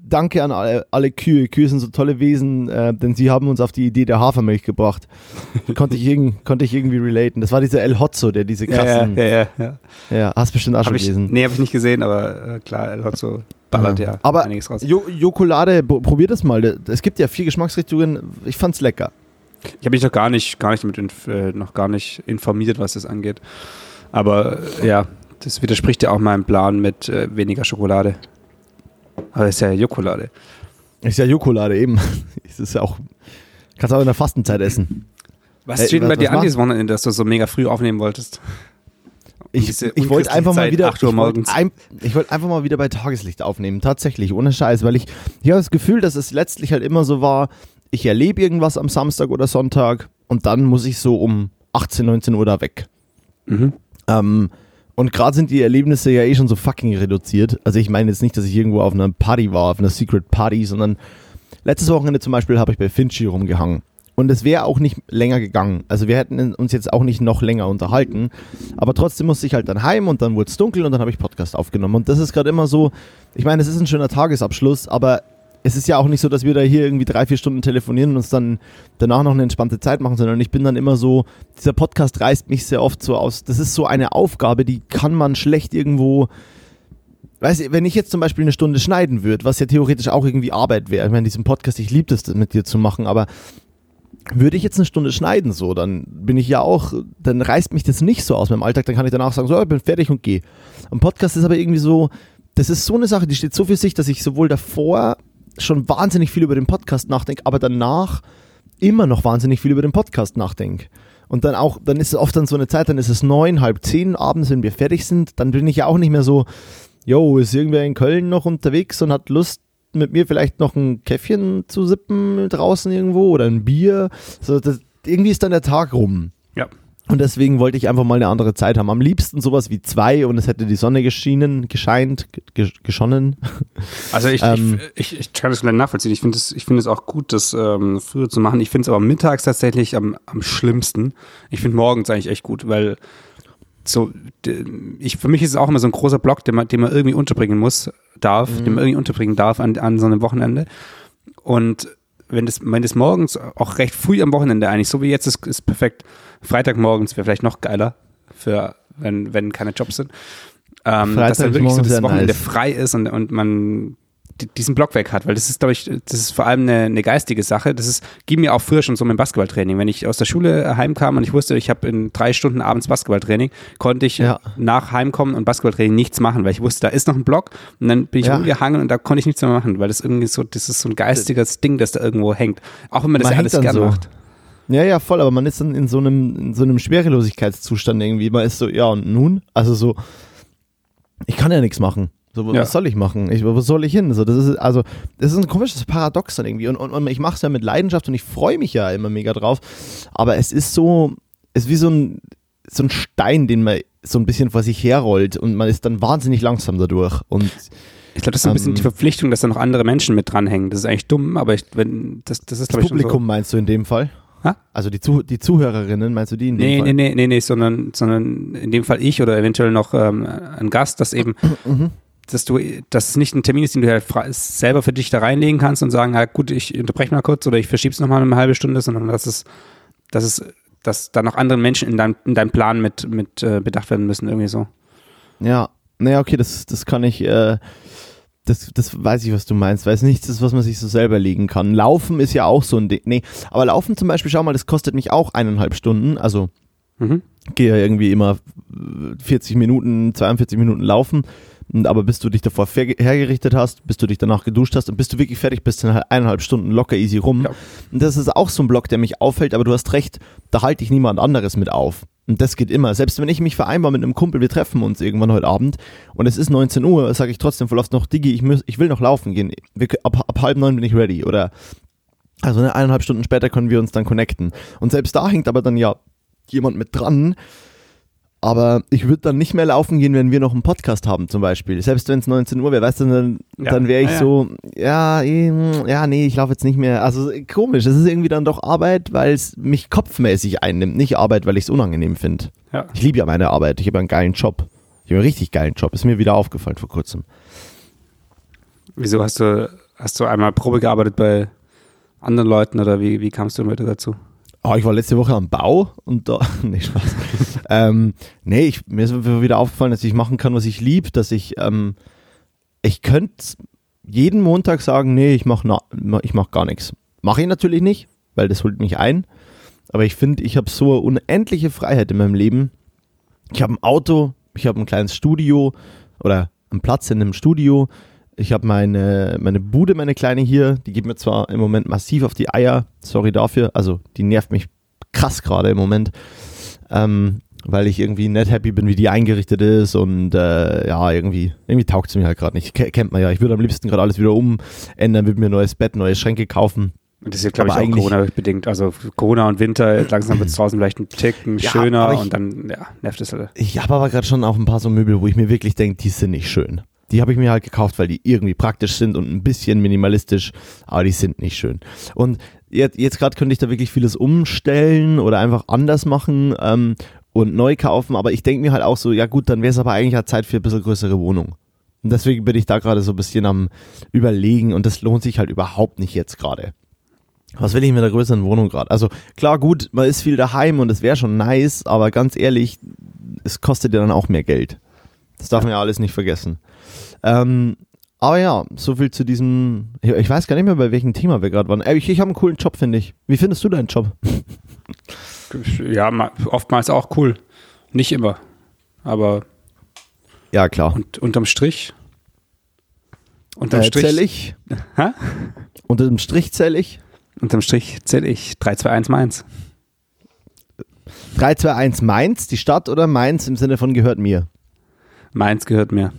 Danke an alle, alle Kühe. Kühe sind so tolle Wesen, äh, denn sie haben uns auf die Idee der Hafermilch gebracht. konnte, ich irgend, konnte ich irgendwie relaten. Das war dieser El Hotzo, der diese krassen. ja, ja, ja. Ja, hast bestimmt auch schon gelesen. nee, habe ich nicht gesehen, aber äh, klar, El Hotzo ballert ja, Aber einiges raus. Jo Jokolade, probier das mal. Es gibt ja vier Geschmacksrichtungen. Ich fand's lecker. Ich habe mich noch gar nicht, gar nicht damit äh, noch gar nicht informiert, was das angeht. Aber äh, ja, das widerspricht ja auch meinem Plan mit äh, weniger Schokolade. Aber es ist ja Jokolade. Ist ja Jokolade eben. Es ist ja auch. Kannst auch in der Fastenzeit essen. Was Hey, steht denn bei dir an dieses Wochenende, dass du so mega früh aufnehmen wolltest? Ich, ich wollte einfach mal Zeit, wieder, 8 Uhr ich wollte ein, ich wollte einfach mal wieder bei Tageslicht aufnehmen, tatsächlich, ohne Scheiß, weil ich, ich habe das Gefühl, dass es letztlich halt immer so war, ich erlebe irgendwas am Samstag oder Sonntag und dann muss ich so um 18, 19 Uhr da weg. Mhm. Ähm, und gerade sind die Erlebnisse ja eh schon so fucking reduziert. Also ich meine jetzt nicht, dass ich irgendwo auf einer Party war, auf einer Secret Party, sondern letztes Wochenende zum Beispiel habe ich bei Finchi rumgehangen. Und es wäre auch nicht länger gegangen. Also wir hätten uns jetzt auch nicht noch länger unterhalten. Aber trotzdem musste ich halt dann heim und dann wurde es dunkel und dann habe ich Podcast aufgenommen. Und das ist gerade immer so, ich meine, es ist ein schöner Tagesabschluss, aber es ist ja auch nicht so, dass wir da hier irgendwie drei, vier Stunden telefonieren und uns dann danach noch eine entspannte Zeit machen, sondern ich bin dann immer so, dieser Podcast reißt mich sehr oft so aus. Das ist so eine Aufgabe, die kann man schlecht irgendwo, weißt du, wenn ich jetzt zum Beispiel eine Stunde schneiden würde, was ja theoretisch auch irgendwie Arbeit wäre, ich meine, diesen Podcast, ich liebe das mit dir zu machen, aber würde ich jetzt eine Stunde schneiden, so, dann bin ich ja auch, dann reißt mich das nicht so aus meinem Alltag, dann kann ich danach sagen, so, ich bin fertig und gehe. Ein Podcast ist aber irgendwie so, das ist so eine Sache, die steht so für sich, dass ich sowohl davor schon wahnsinnig viel über den Podcast nachdenke, aber danach immer noch wahnsinnig viel über den Podcast nachdenke. Und dann auch, dann ist es oft dann so eine Zeit, dann ist es neun, halb zehn abends, wenn wir fertig sind, dann bin ich ja auch nicht mehr so, yo, ist irgendwer in Köln noch unterwegs und hat Lust, mit mir vielleicht noch ein Käffchen zu sippen draußen irgendwo oder ein Bier. So, das, irgendwie ist dann der Tag rum. Ja. Und deswegen wollte ich einfach mal eine andere Zeit haben. Am liebsten sowas wie zwei und es hätte die Sonne geschienen, gescheint, ge geschonnen. Also ich, ähm, ich, ich, ich, kann das vielleicht nachvollziehen. Ich finde es find auch gut, das ähm, früher zu machen. Ich finde es aber mittags tatsächlich am, am schlimmsten. Ich finde morgens eigentlich echt gut, weil so, ich, für mich ist es auch immer so ein großer Block, den man, den man irgendwie unterbringen muss, darf, mhm. den man irgendwie unterbringen darf an, an so einem Wochenende. Und wenn das, wenn das morgens auch recht früh am Wochenende eigentlich, so wie jetzt ist, ist perfekt. Freitagmorgens wäre vielleicht noch geiler, für, wenn, wenn keine Jobs sind. Ähm, dass dann wirklich so das Wochenende nice. frei ist und, und man diesen Block weg hat, weil das ist, glaube ich, das ist vor allem eine, eine geistige Sache. Das ist, ging mir auch früher schon so mit Basketballtraining. Wenn ich aus der Schule heimkam und ich wusste, ich habe in drei Stunden abends Basketballtraining, konnte ich ja. nach Heimkommen und Basketballtraining nichts machen, weil ich wusste, da ist noch ein Block und dann bin ich ja. umgehangen und da konnte ich nichts mehr machen, weil das irgendwie so, das ist so ein geistiges Ding, das da irgendwo hängt. Auch wenn man das man ja alles gerne so. macht. Ja, ja, voll, aber man ist dann in so einem, in so einem Schwerelosigkeitszustand irgendwie. Man ist so, ja, und nun? Also so, ich kann ja nichts machen. So, was soll ich machen? Ich, wo soll ich hin? So, das ist, also, das ist ein komisches Paradox dann irgendwie. Und, und, und ich mache es ja mit Leidenschaft und ich freue mich ja immer mega drauf. Aber es ist so, es ist wie so ein, so ein Stein, den man so ein bisschen vor sich herrollt und man ist dann wahnsinnig langsam dadurch. Und ich glaube, das ist ein bisschen ähm, die Verpflichtung, dass da noch andere Menschen mit dranhängen. Das ist eigentlich dumm, aber ich, wenn, das, das ist, ich, Publikum so. meinst du in dem Fall? Ha? Also die, Zuh die Zuhörerinnen, meinst du die in dem nee, Fall? Nee, nee, nee, nee, sondern, sondern in dem Fall ich oder eventuell noch ähm, ein Gast, das eben mhm dass du, dass es nicht ein Termin ist, den du halt selber für dich da reinlegen kannst und sagen, ja gut, ich unterbreche mal kurz oder ich verschiebe es nochmal eine halbe Stunde, sondern dass es, dass es, dass da noch andere Menschen in deinem, in deinem Plan mit, mit äh, bedacht werden müssen, irgendwie so. Ja, naja, okay, das, das kann ich, äh, das, das weiß ich, was du meinst, weil es nichts ist, was man sich so selber legen kann. Laufen ist ja auch so ein Ding. Nee, aber Laufen zum Beispiel, schau mal, das kostet mich auch eineinhalb Stunden. Also mhm. gehe ja irgendwie immer 40 Minuten, 42 Minuten laufen. Aber bis du dich davor hergerichtet hast, bis du dich danach geduscht hast und bis du wirklich fertig bist, sind halt eineinhalb Stunden locker easy rum. Ja. Und das ist auch so ein Block, der mich auffällt, aber du hast recht, da halte ich niemand anderes mit auf. Und das geht immer. Selbst wenn ich mich vereinbar mit einem Kumpel, wir treffen uns irgendwann heute Abend und es ist 19 Uhr, sage ich trotzdem voll oft noch, Digi, ich, muss, ich will noch laufen gehen. Wir, ab, ab halb neun bin ich ready. Oder also eine eineinhalb Stunden später können wir uns dann connecten. Und selbst da hängt aber dann ja jemand mit dran, aber ich würde dann nicht mehr laufen gehen, wenn wir noch einen Podcast haben, zum Beispiel. Selbst wenn es 19 Uhr wäre, weißt du, dann, ja. dann wäre ich ja, so, ja, ja, nee, ich laufe jetzt nicht mehr. Also komisch, es ist irgendwie dann doch Arbeit, weil es mich kopfmäßig einnimmt, nicht Arbeit, weil ich es unangenehm finde. Ja. Ich liebe ja meine Arbeit, ich habe einen geilen Job. Ich habe einen richtig geilen Job, ist mir wieder aufgefallen vor kurzem. Wieso hast du, hast du einmal Probe gearbeitet bei anderen Leuten oder wie, wie kamst du heute dazu? Oh, ich war letzte Woche am Bau und da, nee, Spaß. ähm, nee, ich, mir ist wieder aufgefallen, dass ich machen kann, was ich liebe, dass ich, ähm, ich könnte jeden Montag sagen, nee, ich mache mach gar nichts. Mache ich natürlich nicht, weil das holt mich ein. Aber ich finde, ich habe so eine unendliche Freiheit in meinem Leben. Ich habe ein Auto, ich habe ein kleines Studio oder einen Platz in einem Studio. Ich habe meine, meine Bude, meine Kleine hier, die geht mir zwar im Moment massiv auf die Eier, sorry dafür, also die nervt mich krass gerade im Moment, ähm, weil ich irgendwie nicht happy bin, wie die eingerichtet ist und äh, ja, irgendwie, irgendwie taugt sie mir halt gerade nicht. K kennt man ja, ich würde am liebsten gerade alles wieder umändern, würde mir ein neues Bett, neue Schränke kaufen. Das ist ja, glaube ich, auch Corona-bedingt. Also Corona und Winter, langsam wird es draußen vielleicht ein Ticken ja, schöner und dann ja, nervt es halt. Ich habe aber gerade schon auch ein paar so Möbel, wo ich mir wirklich denke, die sind nicht schön. Die habe ich mir halt gekauft, weil die irgendwie praktisch sind und ein bisschen minimalistisch, aber die sind nicht schön. Und jetzt, jetzt gerade könnte ich da wirklich vieles umstellen oder einfach anders machen ähm, und neu kaufen, aber ich denke mir halt auch so, ja gut, dann wäre es aber eigentlich halt Zeit für ein bisschen größere Wohnung. Und deswegen bin ich da gerade so ein bisschen am Überlegen und das lohnt sich halt überhaupt nicht jetzt gerade. Was will ich mit einer größeren Wohnung gerade? Also klar, gut, man ist viel daheim und es wäre schon nice, aber ganz ehrlich, es kostet ja dann auch mehr Geld. Das darf man ja alles nicht vergessen. Ähm, aber ja, so viel zu diesem. Ich, weiß gar nicht mehr, bei welchem Thema wir gerade waren. Äh, Ich, ich habe einen coolen Job, finde ich. Wie findest du deinen Job? Ja, ma- oftmals auch cool. Nicht immer. Aber Ja, klar. und, unterm Strich. Unterm Äh, Strich. zähl ich. Hä? Unter dem Strich zähle ich. Unterm Strich zähle ich 3, 2, 1 Mainz. 3, 2, 1 Mainz, die Stadt oder Mainz im Sinne von gehört mir? Mainz gehört mir.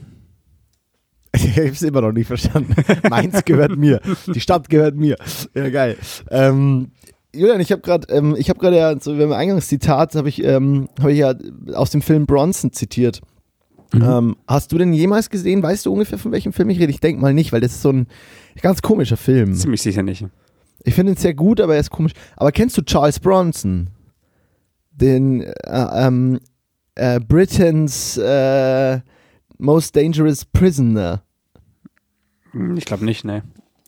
Ich habe es immer noch nicht verstanden. Mainz gehört mir. Die Stadt gehört mir. Ja, geil. Ähm, Julian, ich habe gerade, ähm, ich habe gerade ja, so beim Eingangszitat, habe ich, ähm, habe ich ja aus dem Film Bronson zitiert. Ähm, hast du denn jemals gesehen, weißt du ungefähr, von welchem Film ich rede? Ich denke mal nicht, weil das ist so ein ganz komischer Film. Ziemlich sicher nicht. Ich finde ihn sehr gut, aber er ist komisch. Aber kennst du Charles Bronson? Den äh, ähm, äh, Britain's äh, Most Dangerous Prisoner. Hm, Ich glaube nicht, ne.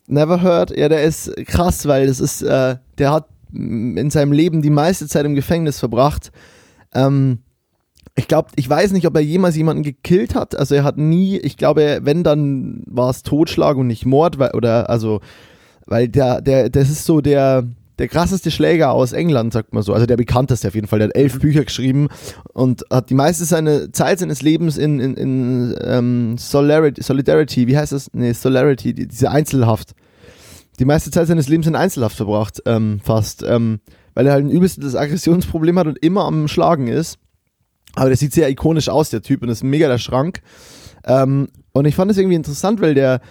Never heard? Ja, der ist krass, weil das ist, äh, der hat in seinem Leben die meiste Zeit im Gefängnis verbracht. Ähm, ich glaube, ich weiß nicht, ob er jemals jemanden gekillt hat. Also er hat nie, ich glaube, wenn dann war es Totschlag und nicht Mord, weil, oder also, weil der, der, das ist so der, der krasseste Schläger aus England, sagt man so. Also der bekannteste auf jeden Fall. Der hat elf Bücher geschrieben und hat die meiste seine Zeit seines Lebens in, in, in ähm, Solidarity, Solidarity, wie heißt das? Nee, Solidarity, die, diese Einzelhaft. Die meiste Zeit seines Lebens in Einzelhaft verbracht, ähm, fast. Ähm, weil er halt ein übelstes Aggressionsproblem hat und immer am Schlagen ist. Aber der sieht sehr ikonisch aus, der Typ, und ist mega der Schrank. Ähm, und ich fand es irgendwie interessant, weil der,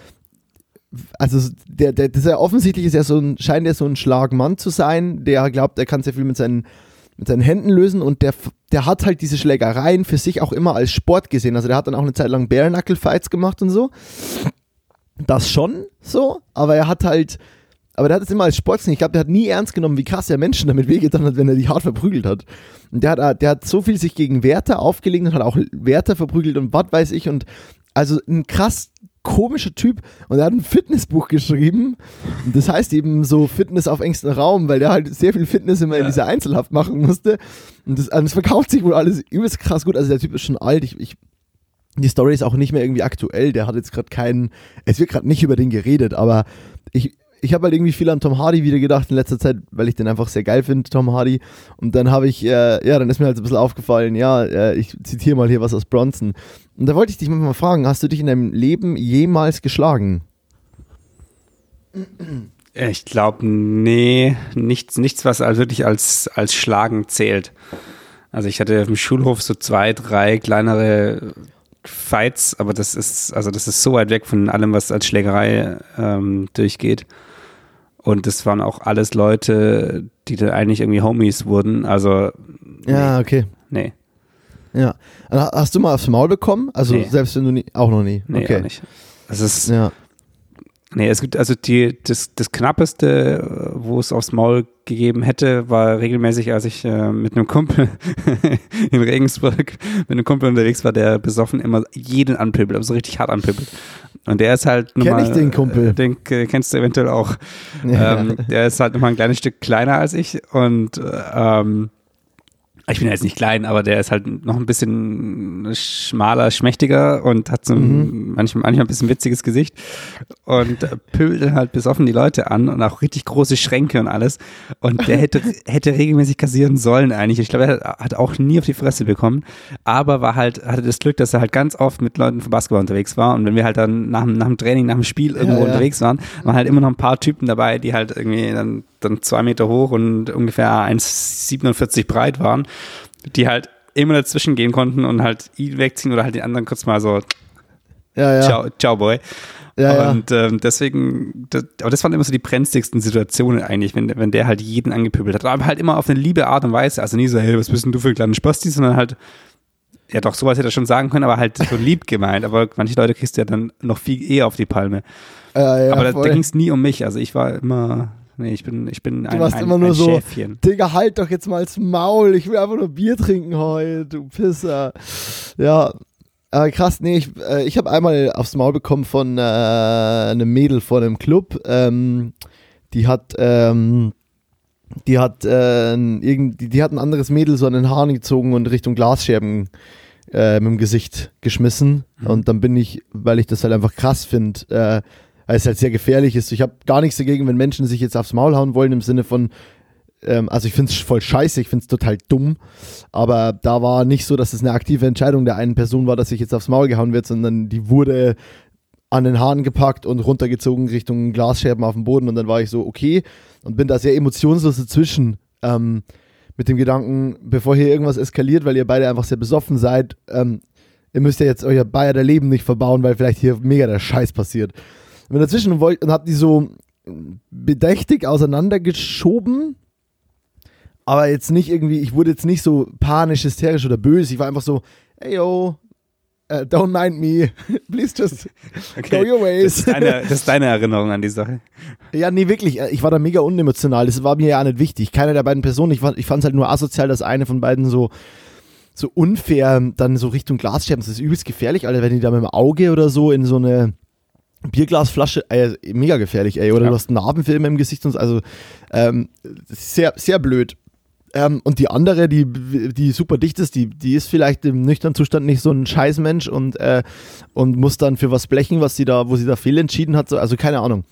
also der, der, das ist ja offensichtlich ist ja so ein, scheint er so ein Schlagmann zu sein, der glaubt, er kann sehr viel mit seinen, mit seinen Händen lösen und der, der hat halt diese Schlägereien für sich auch immer als Sport gesehen. Also der hat dann auch eine Zeit lang Bare-Knuckle-Fights gemacht und so. Das schon so, aber er hat halt, aber der hat es immer als Sport gesehen. Ich glaube, der hat nie ernst genommen, wie krass er Menschen damit wehgetan hat, wenn er die hart verprügelt hat. Und der hat, der hat so viel sich gegen Wärter aufgelegt und hat auch Wärter verprügelt und was weiß ich und also ein krass komischer Typ und er hat ein Fitnessbuch geschrieben. Und das heißt eben so Fitness auf engstem Raum, weil der halt sehr viel Fitness immer in dieser Einzelhaft machen musste. Und das, das verkauft sich wohl alles übelst krass gut, also der Typ ist schon alt, ich, ich die Story ist auch nicht mehr irgendwie aktuell, der hat jetzt gerade keinen, es wird gerade nicht über den geredet, aber ich, ich habe halt irgendwie viel an Tom Hardy wieder gedacht in letzter Zeit, weil ich den einfach sehr geil finde, Tom Hardy. Und dann habe ich, äh, ja, dann ist mir halt so ein bisschen aufgefallen, ja, äh, ich zitiere mal hier was aus Bronson. Und da wollte ich dich mal fragen, hast du dich in deinem Leben jemals geschlagen? Ich glaube, nee, nichts, nichts, was also wirklich als, als Schlagen zählt. Also ich hatte dem Schulhof so zwei, drei kleinere Fights, aber das ist, also das ist so weit weg von allem, was als Schlägerei ähm, durchgeht. Und das waren auch alles Leute, die dann eigentlich irgendwie Homies wurden. Also, Ja, okay. nee, Ja. Ha- Hast du mal aufs Maul bekommen? Also Nee. selbst wenn du nie, auch noch nie. nee, okay. nicht. Das ist, Ja. Nee, es gibt also die, das, das knappeste, äh, wo es aufs Maul gegeben hätte, war regelmäßig, als ich äh, mit einem Kumpel in Regensburg mit einem Kumpel unterwegs war, der besoffen immer jeden anpöbelt, aber so richtig hart anpöbelt. Und der ist halt Kenn nochmal, ich den Kumpel. äh, Den äh, kennst du eventuell auch. Ja. Ähm, der ist halt nochmal ein kleines Stück kleiner als ich und äh, ähm, ich bin ja jetzt nicht klein, aber der ist halt noch ein bisschen schmaler, schmächtiger und hat so ein manchmal, manchmal ein bisschen witziges Gesicht und äh, pöbelt halt besoffen die Leute an und auch richtig große Schränke und alles. Und der hätte, hätte regelmäßig kassieren sollen eigentlich. Ich glaube, er hat auch nie auf die Fresse bekommen, aber war halt, hatte das Glück, dass er halt ganz oft mit Leuten vom Basketball unterwegs war. Und wenn wir halt dann nach, dem- nach dem Training, nach dem Spiel irgendwo Ja, ja. unterwegs waren, waren halt immer noch ein paar Typen dabei, die halt irgendwie dann, dann zwei Meter hoch und ungefähr 1,47 breit waren, die halt immer dazwischen gehen konnten und halt ihn wegziehen oder halt den anderen kurz mal so, Ja, ja. ciao, ciao, boy. Ja, und ähm, deswegen, das, aber das waren immer so die brenzligsten Situationen eigentlich, wenn, wenn der halt jeden angepöbelt hat. Aber halt immer auf eine liebe Art und Weise. Also nie so, hey, was bist denn du für ein kleiner Spasti, sondern halt, ja doch, sowas hätte er schon sagen können, aber halt so lieb gemeint. Aber manche Leute kriegst du ja dann noch viel eher auf die Palme. Ja, ja, aber da, da ging es nie um mich. Also ich war immer, nee, ich bin, ich bin ein, warst ein, immer nur ein so- Schäfchen. Digga, halt doch jetzt mal das Maul. Ich will einfach nur Bier trinken heute, du Pisser. Ja, äh, krass, nee, ich, äh, ich habe einmal aufs Maul bekommen von äh, einem Mädel vor einem Club. Ähm, die hat, ähm, die hat, äh, irgend, die, die hat ein anderes Mädel so an den Haaren gezogen und Richtung Glasscherben äh, mit dem Gesicht geschmissen. Mhm. Und dann bin ich, weil ich das halt einfach krass finde, äh, weil es halt sehr gefährlich ist. Ich habe gar nichts dagegen, wenn Menschen sich jetzt aufs Maul hauen wollen, im Sinne von, ähm, also ich finde es voll scheiße, ich finde es total dumm. Aber da war nicht so, dass es eine aktive Entscheidung der einen Person war, dass sich jetzt aufs Maul gehauen wird, sondern die wurde an den Haaren gepackt und runtergezogen Richtung Glasscherben auf dem Boden und dann war ich so, okay, und bin da sehr emotionslos dazwischen. Ähm, mit dem Gedanken, bevor hier irgendwas eskaliert, weil ihr beide einfach sehr besoffen seid, ähm, ihr müsst ja jetzt euer Bayer Leben nicht verbauen, weil vielleicht hier mega der Scheiß passiert. Und dazwischen wollt und hab die so bedächtig auseinandergeschoben, aber jetzt nicht irgendwie, ich wurde jetzt nicht so panisch, hysterisch oder böse, ich war einfach so, ey yo, uh, don't mind me, please just okay. go your ways. Das ist, deine, das ist deine Erinnerung an die Sache. Ja, nee, wirklich. Ich war da mega unemotional. Das war mir ja nicht wichtig. Keine der beiden Personen. Ich fand es halt nur asozial, dass eine von beiden so, so unfair dann so Richtung Glasscherben. Das ist übelst gefährlich, Alter, wenn die da mit dem Auge oder so in so eine Bierglasflasche, äh, mega gefährlich, ey. Oder ja. du hast Narbenfilme im Gesicht und so. Also, ähm, sehr, sehr blöd. Ähm, und die andere, die, die super dicht ist, die, die ist vielleicht im nüchternen Zustand nicht so ein Scheißmensch und, äh, und muss dann für was blechen, was sie da, wo sie da fehlentschieden hat. Also keine Ahnung.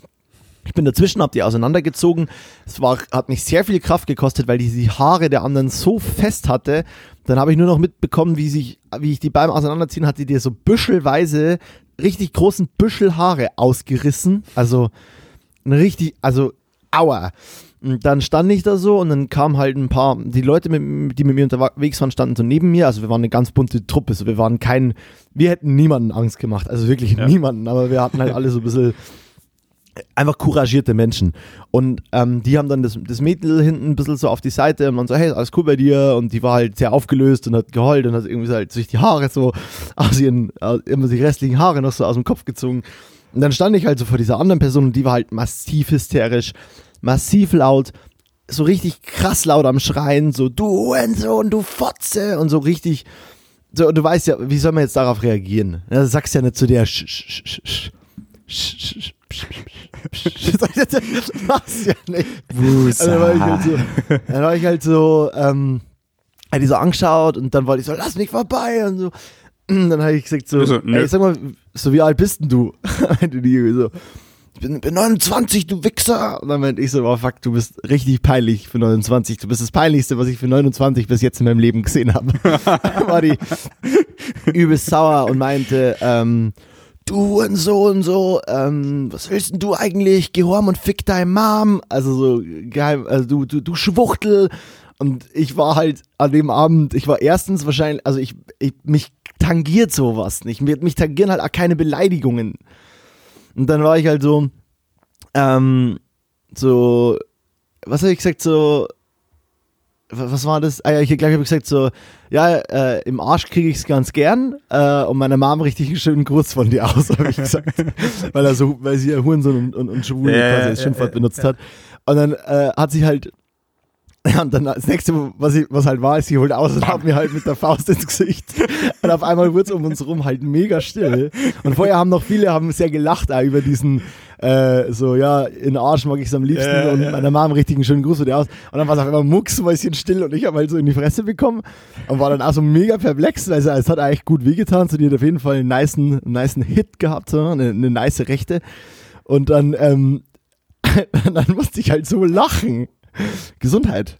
Ich bin dazwischen, habe die auseinandergezogen. Es war, hat mich sehr viel Kraft gekostet, weil die, die Haare der anderen so fest hatte. Dann habe ich nur noch mitbekommen, wie, sich, wie ich die beim Auseinanderziehen hatte, die so büschelweise richtig großen Büschel Haare ausgerissen. Also richtig, also aua. Und dann stand ich da so und dann kamen halt ein paar, die Leute, mit, die mit mir unterwegs waren, standen so neben mir. Also wir waren eine ganz bunte Truppe. So wir waren kein, wir hätten niemanden Angst gemacht. Also wirklich ja. niemanden. Aber wir hatten halt alle so ein bisschen einfach couragierte Menschen. Und ähm, die haben dann das, das Mädel hinten ein bisschen so auf die Seite und man so, hey, alles cool bei dir? Und die war halt sehr aufgelöst und hat geheult und hat irgendwie halt sich die Haare so aus ihren, immer die restlichen Haare noch so aus dem Kopf gezogen. Und dann stand ich halt so vor dieser anderen Person und die war halt massiv hysterisch massiv laut, so richtig krass laut am Schreien, so du Hurensohn, du Fotze und so richtig. So, und du weißt ja, wie soll man jetzt darauf reagieren? Du sagst ja nicht zu der sch, sch, sch, sch. das machst ja nicht. Also, dann war ich halt so, dann war ich halt so, ähm, hat die so angeschaut und dann wollte ich so, lass mich vorbei und so. Und dann habe ich gesagt so, also, ey, sag mal, so wie alt bist denn du? Meinte die so, ich bin, bin 29, du Wichser. Und dann meinte ich so, oh fuck, du bist richtig peinlich für 29. Du bist das Peinlichste, was ich für 29 bis jetzt in meinem Leben gesehen habe. war die übelst sauer und meinte, ähm, du und so und so, ähm, was willst denn du eigentlich? Geh horm und fick deine Mom. Also so geheim, also du, du, du Schwuchtel. Und ich war halt an dem Abend, ich war erstens wahrscheinlich, also ich, ich mich tangiert sowas nicht. Mich tangieren halt auch keine Beleidigungen. Und dann war ich halt so, ähm, so, was habe ich gesagt, so, was war das? Ah ja, ich glaube, ich habe gesagt so, ja, äh, im Arsch kriege ich es ganz gern äh, und meiner Mom richtig einen schönen Gruß von dir aus, habe ich gesagt. weil er so, weil sie ja Hurensohn und, und, und Schwule ja, quasi als Schimpfwort benutzt hat. Und dann äh, hat sie halt ja, und dann das nächste, was, ich, was halt war, ist, sie holt aus und haut mir halt mit der Faust ins Gesicht. Und auf einmal wird es um uns rum halt mega still. Und vorher haben noch viele haben sehr gelacht auch über diesen, äh, so, ja, in Arsch mag ich es am liebsten ja, und ja. meiner Mama richtig einen schönen Gruß von dir aus. Und dann war es auf einmal mucksmäuschen still und ich habe halt so in die Fresse bekommen und war dann auch so mega perplex. Also es hat eigentlich gut wehgetan. So, die hat auf jeden Fall einen niceen, einen niceen Hit gehabt, so, eine, eine nice Rechte. Und dann, ähm, dann musste ich halt so lachen. Gesundheit.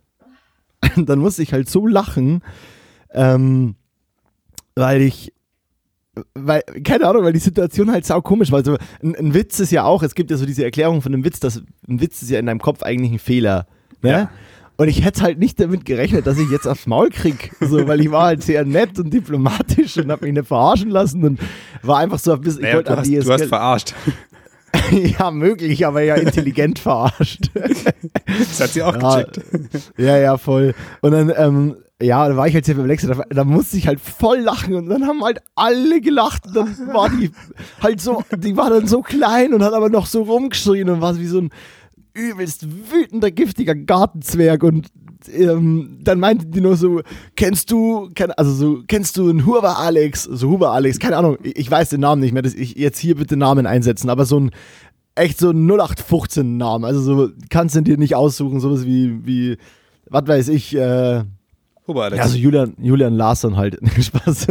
Dann musste ich halt so lachen, ähm, weil ich, weil, keine Ahnung, weil die Situation halt sau komisch war. Also, ein, ein, Witz ist ja auch, es gibt ja so diese Erklärung von einem Witz, dass ein Witz ist ja in deinem Kopf eigentlich ein Fehler. Ne? Ja. Und ich hätte halt nicht damit gerechnet, dass ich jetzt aufs Maul krieg, so, weil ich war halt sehr nett und diplomatisch und hab mich nicht verarschen lassen und war einfach so ein bisschen. Naja, du, hast, du hast verarscht. ja, möglich, aber ja intelligent verarscht. Das hat sie auch ja, gecheckt. Ja, ja, voll. Und dann, ähm, ja, da war ich halt sehr perplex, da, da musste ich halt voll lachen und dann haben halt alle gelacht und dann war die halt so, die war dann so klein und hat aber noch so rumgeschrien und war wie so ein übelst wütender, giftiger Gartenzwerg und ähm, dann meinte die nur so, kennst du, kenn, also so, kennst du einen Huber Alex, so Huber Alex, keine Ahnung, ich, ich weiß den Namen nicht mehr, dass ich jetzt hier bitte Namen einsetzen, aber so ein, echt so ein 0815 Namen, also so, kannst du dir nicht aussuchen, sowas wie, wie, was weiß ich, äh, Huber Alex. Ja, also Julian, Julian Larsson halt. Spaß.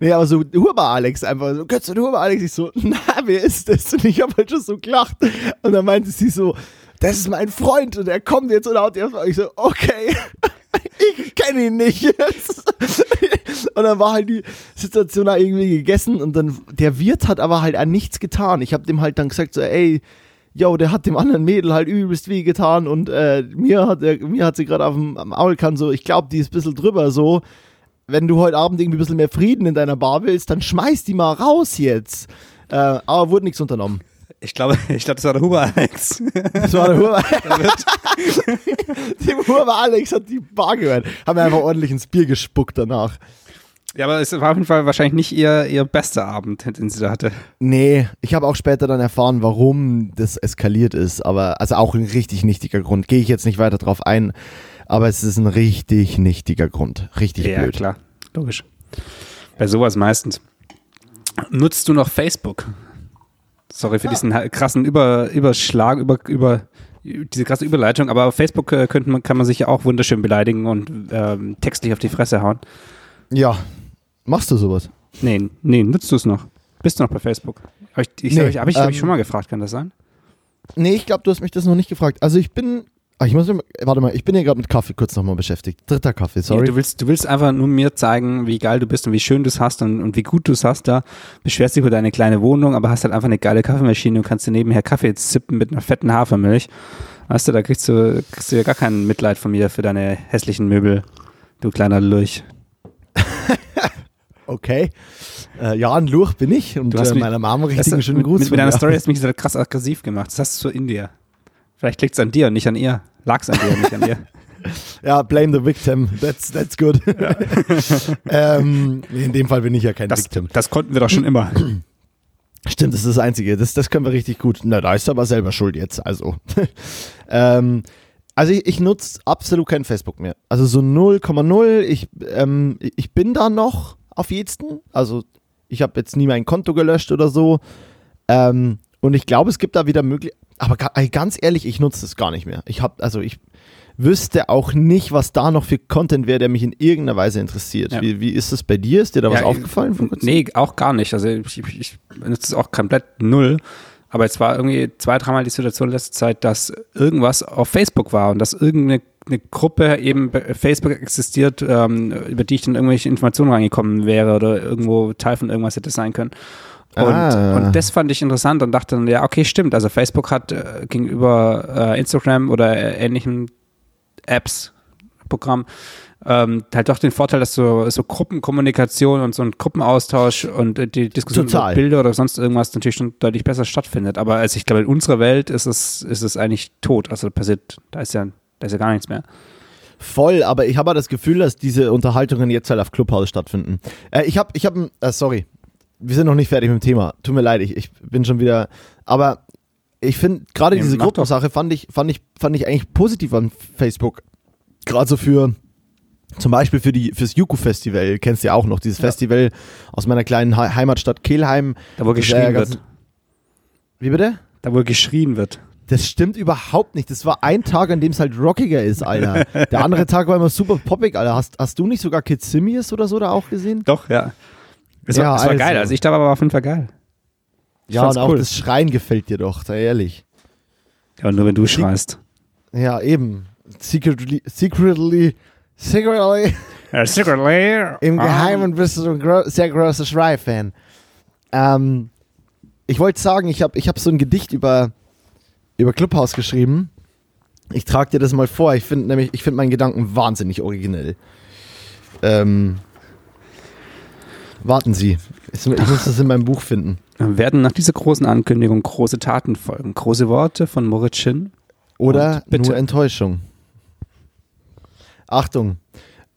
nee, aber so Huber Alex einfach so, kennst du den Huber Alex? Ich so, na, wer ist das? Und ich habe halt schon so gelacht. Und dann meinte sie so, das ist mein Freund und er kommt jetzt und haut erstmal. Ich so, okay, ich kenne ihn nicht. und dann war halt die Situation da irgendwie gegessen und dann, der Wirt hat aber halt an nichts getan. Ich habe dem halt dann gesagt, so, ey, yo, der hat dem anderen Mädel halt übelst weh getan und äh, mir hat er, mir hat sie gerade auf dem Aulkan so, ich glaube, die ist ein bisschen drüber so. Wenn du heute Abend irgendwie ein bisschen mehr Frieden in deiner Bar willst, dann schmeiß die mal raus jetzt. Äh, aber wurde nichts unternommen. Ich glaube, ich glaube, das war der Huber Alex. Das war der Huber. Dem Huber Alex hat die Bar gehört. Haben wir einfach ordentlich ins Bier gespuckt danach. Ja, aber es war auf jeden Fall wahrscheinlich nicht ihr, ihr bester Abend, den sie da hatte. Nee, ich habe auch später dann erfahren, warum das eskaliert ist. Aber, also auch ein richtig nichtiger Grund. Gehe ich jetzt nicht weiter drauf ein. Aber es ist ein richtig nichtiger Grund. Richtig ja, blöd. Ja, klar. Logisch. Bei sowas meistens. Nutzt du noch Facebook? Sorry für diesen krassen Über, Überschlag, über, über diese krasse Überleitung, aber auf Facebook äh, könnte man, kann man sich ja auch wunderschön beleidigen und ähm, textlich auf die Fresse hauen. Ja, Machst du sowas? Nee, nee, nutzt du es noch? Bist du noch bei Facebook? Habe ich, ich, nee, hab ich, hab ich ähm, schon mal gefragt, kann das sein? Nee, ich glaube, du hast mich das noch nicht gefragt. Also ich bin, ach, ich muss, warte mal, ich bin hier gerade mit Kaffee kurz nochmal beschäftigt. Dritter Kaffee, sorry. Nee, du, willst, du willst einfach nur mir zeigen, wie geil du bist und wie schön du es hast und, und wie gut du es hast da. Beschwerst dich über deine kleine Wohnung, aber hast halt einfach eine geile Kaffeemaschine und kannst dir nebenher Kaffee zippen mit einer fetten Hafermilch. Weißt du, da kriegst du, kriegst du ja gar kein Mitleid von mir für deine hässlichen Möbel, du kleiner Lurch. Okay. Äh, ja, ein Luch bin ich und du hast äh, meiner Mama richtig einen schönen Gruß. Mit, mit deiner Story hast du mich so krass aggressiv gemacht. Das hast du so in dir. Vielleicht liegt es an dir und nicht an ihr. Lag es an dir und nicht an ihr. Ja, blame the victim. That's, that's good. Ja. ähm, in dem Fall bin ich ja kein das, Victim. Das konnten wir doch schon immer. Stimmt, das ist das Einzige. Das, das können wir richtig gut. Na, da ist er aber selber schuld jetzt. Also. ähm, also ich, ich nutze absolut kein Facebook mehr. Also so 0,0. Ich, ähm, ich bin da noch auf jeden. Also ich habe jetzt nie mein Konto gelöscht oder so. Ähm, und ich glaube, es gibt da wieder Möglichkeiten. Aber ganz ehrlich, ich nutze das gar nicht mehr. Ich habe, also ich wüsste auch nicht, was da noch für Content wäre, der mich in irgendeiner Weise interessiert. Ja. Wie, wie ist das bei dir? Ist dir da was ja, aufgefallen? Nee, auch gar nicht. Also ich, ich, nutze es auch komplett null. Aber es war irgendwie zwei, dreimal die Situation letzte Zeit, dass irgendwas auf Facebook war und dass irgendeine eine Gruppe eben bei Facebook existiert, ähm, über die ich dann irgendwelche Informationen reingekommen wäre oder irgendwo Teil von irgendwas hätte sein können. Und, ah. und das fand ich interessant und dachte dann, ja, okay, stimmt. Also Facebook hat äh, gegenüber äh, Instagram oder äh, ähnlichen Apps, Programm, ähm, halt doch den Vorteil, dass so, so Gruppenkommunikation und so ein Gruppenaustausch und äh, die Diskussion Total. über Bilder oder sonst irgendwas natürlich schon deutlich besser stattfindet. Aber also ich glaube, in unserer Welt ist es, ist es eigentlich tot. Also passiert, da ist ja, da ist ja gar nichts mehr. Voll, aber ich habe das Gefühl, dass diese Unterhaltungen jetzt halt auf Clubhouse stattfinden. Äh, ich habe, ich habe, äh, sorry, wir sind noch nicht fertig mit dem Thema. Tut mir leid, ich, ich bin schon wieder, aber ich finde gerade diese Gruppensache fand ich, fand ich, fand ich eigentlich positiv an Facebook. Gerade so für zum Beispiel für die, fürs Juku-Festival, kennst du ja auch noch, dieses ja. Festival aus meiner kleinen Heimatstadt Kelheim. Da wo geschrien wird. Wie bitte? Da wo geschrien wird. Das stimmt überhaupt nicht. Das war ein Tag, an dem es halt rockiger ist, Alter. Der andere Tag war immer super poppig, Alter. Hast, hast du nicht sogar Kid Simius oder so da auch gesehen? Doch, ja. Es war, ja, es war also. geil. Also ich glaube aber auf jeden Fall geil. Ich ja, und auch cool. das Schreien gefällt dir doch, sei ehrlich. Ja, nur wenn du schreist. Ja, eben. Secretly, secretly Secretly. Uh, secretly. Im Geheimen um. bist du ein gro sehr großer Schrei-Fan. Ähm, ich wollte sagen, ich habe ich hab so ein Gedicht über, über Clubhouse geschrieben. Ich trage dir das mal vor. Ich finde nämlich, ich finde meinen Gedanken wahnsinnig originell. Ähm, warten Sie. Ich muss das in meinem Buch finden. Werden nach dieser großen Ankündigung große Taten folgen? Große Worte von Moritz Schinn? Oder nur Enttäuschung? Achtung.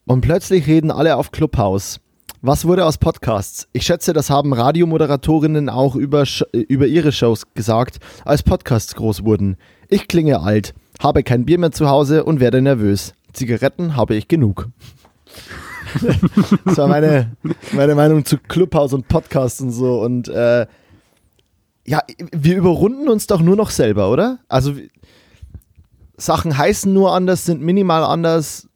Und plötzlich reden alle auf Clubhouse. Was wurde aus Podcasts? Ich schätze, das haben Radiomoderatorinnen auch über, über ihre Shows gesagt, als Podcasts groß wurden. Ich klinge alt, habe kein Bier mehr zu Hause und werde nervös. Zigaretten habe ich genug. Das war meine, meine Meinung zu Clubhouse und Podcasts und so. Und äh, ja, wir überrunden uns doch nur noch selber, oder? Also Sachen heißen nur anders, sind minimal anders,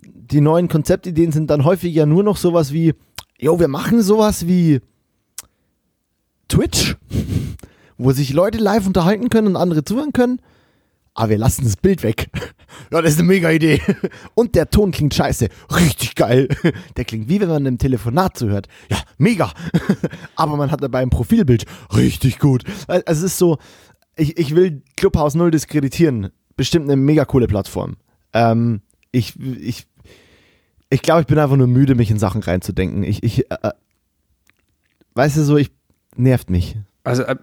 die neuen Konzeptideen sind dann häufig ja nur noch sowas wie, jo, wir machen sowas wie Twitch, wo sich Leute live unterhalten können und andere zuhören können. Aber wir lassen das Bild weg. Ja, das ist eine mega Idee. Und der Ton klingt scheiße. Richtig geil. Der klingt wie wenn man einem Telefonat zuhört. Ja, mega. Aber man hat dabei ein Profilbild. Richtig gut. Also es ist so, ich, ich will Clubhouse Null diskreditieren. Bestimmt eine mega coole Plattform. Ähm, ich, ich, ich glaube, ich bin einfach nur müde, mich in Sachen reinzudenken. Ich, ich, äh, weißt du so, ich nervt mich. Also, äh,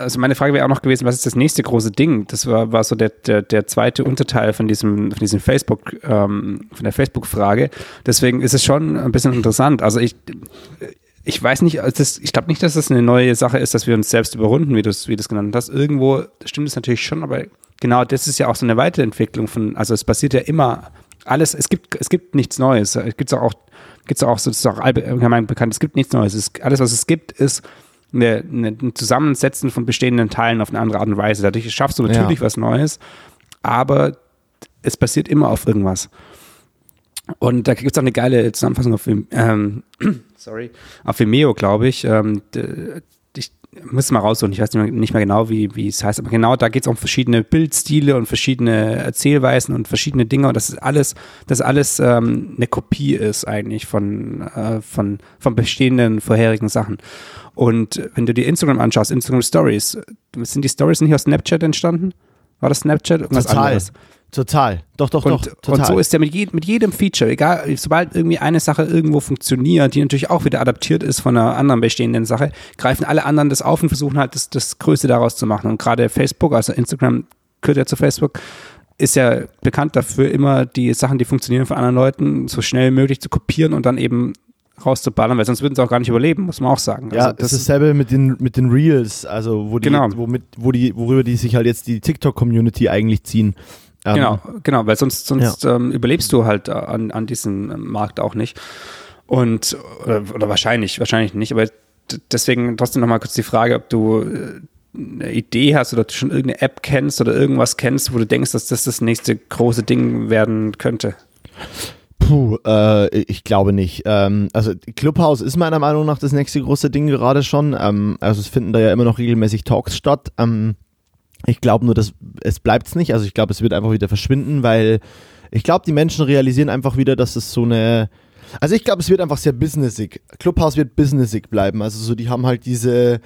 also meine Frage wäre auch noch gewesen, was ist das nächste große Ding? Das war, war so der, der, der zweite Unterteil von diesem, von diesem Facebook, ähm, von der Facebook-Frage. Deswegen ist es schon ein bisschen interessant. Also ich, ich weiß nicht, das, ich glaube nicht, dass das eine neue Sache ist, dass wir uns selbst überrunden, wie du es wie genannt hast. Irgendwo stimmt es natürlich schon, aber genau das ist ja auch so eine Weiterentwicklung von, also es passiert ja immer alles, es gibt, es gibt nichts Neues. Es gibt auch, gibt's auch, so, allgemein bekannt, es gibt nichts Neues. Es, alles, was es gibt, ist eine, ein Zusammensetzen von bestehenden Teilen auf eine andere Art und Weise. Dadurch schaffst du natürlich ja. was Neues, aber es passiert immer auf irgendwas. Und da gibt es auch eine geile Zusammenfassung auf, ähm, sorry, auf Vimeo, glaube ich. Ähm, muss mal raussuchen, ich weiß nicht mehr, nicht mehr genau, wie, wie es heißt, aber genau da geht es um verschiedene Bildstile und verschiedene Erzählweisen und verschiedene Dinge und das ist alles, das alles ähm, eine Kopie ist eigentlich von, äh, von, von bestehenden vorherigen Sachen. Und wenn du dir Instagram anschaust, Instagram Stories, sind die Stories nicht aus Snapchat entstanden? War das Snapchat? Irgendwas Total. anderes? Total. Doch, doch, und, doch. Total. Und so ist der mit, je, mit jedem Feature, egal, sobald irgendwie eine Sache irgendwo funktioniert, die natürlich auch wieder adaptiert ist von einer anderen bestehenden Sache, greifen alle anderen das auf und versuchen halt das, das Größte daraus zu machen. Und gerade Facebook, also Instagram gehört ja zu Facebook, ist ja bekannt dafür, immer die Sachen, die funktionieren von anderen Leuten, so schnell wie möglich zu kopieren und dann eben rauszuballern, weil sonst würden sie auch gar nicht überleben, muss man auch sagen. Ja, also das, das ist dasselbe mit den, mit den Reels, also wo die, genau. womit, wo die, worüber die sich halt jetzt die TikTok-Community eigentlich ziehen. Ähm, genau, genau, weil sonst, sonst ja. ähm, überlebst du halt an, an diesem Markt auch nicht. Und, oder, oder wahrscheinlich, wahrscheinlich nicht, aber deswegen trotzdem nochmal kurz die Frage, ob du äh, eine Idee hast oder du schon irgendeine App kennst oder irgendwas kennst, wo du denkst, dass das das nächste große Ding werden könnte. Puh, äh, ich glaube nicht. Ähm, also Clubhouse ist meiner Meinung nach das nächste große Ding gerade schon. Ähm, also es finden da ja immer noch regelmäßig Talks statt. Ähm, ich glaube nur, dass es bleibt nicht. Also ich glaube, es wird einfach wieder verschwinden, weil ich glaube, die Menschen realisieren einfach wieder, dass es so eine also ich glaube, es wird einfach sehr businessig. Clubhouse wird businessig bleiben. Also so, die haben halt diese,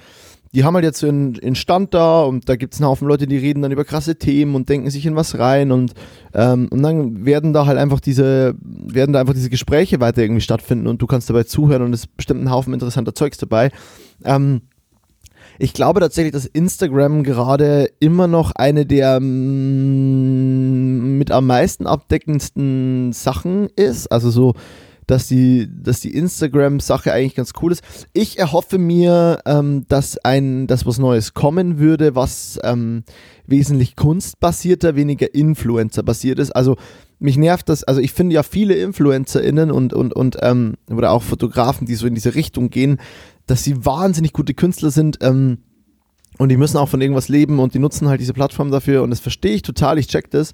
die haben halt jetzt so einen, einen Stand da und da gibt es einen Haufen Leute, die reden dann über krasse Themen und denken sich in was rein und, ähm, und dann werden da halt einfach diese, werden da einfach diese Gespräche weiter irgendwie stattfinden und du kannst dabei zuhören und es ist bestimmt ein Haufen interessanter Zeugs dabei. Ähm, ich glaube tatsächlich, dass Instagram gerade immer noch eine der mm, mit am meisten abdeckendsten Sachen ist. Also so dass die, dass die Instagram-Sache eigentlich ganz cool ist. Ich erhoffe mir, ähm, dass ein, dass was Neues kommen würde, was ähm, wesentlich kunstbasierter, weniger Influencer-basiert ist. Also mich nervt das, also ich finde ja viele InfluencerInnen und, und, und ähm, oder auch Fotografen, die so in diese Richtung gehen, dass sie wahnsinnig gute Künstler sind, ähm, und die müssen auch von irgendwas leben und die nutzen halt diese Plattform dafür und das verstehe ich total, ich check das.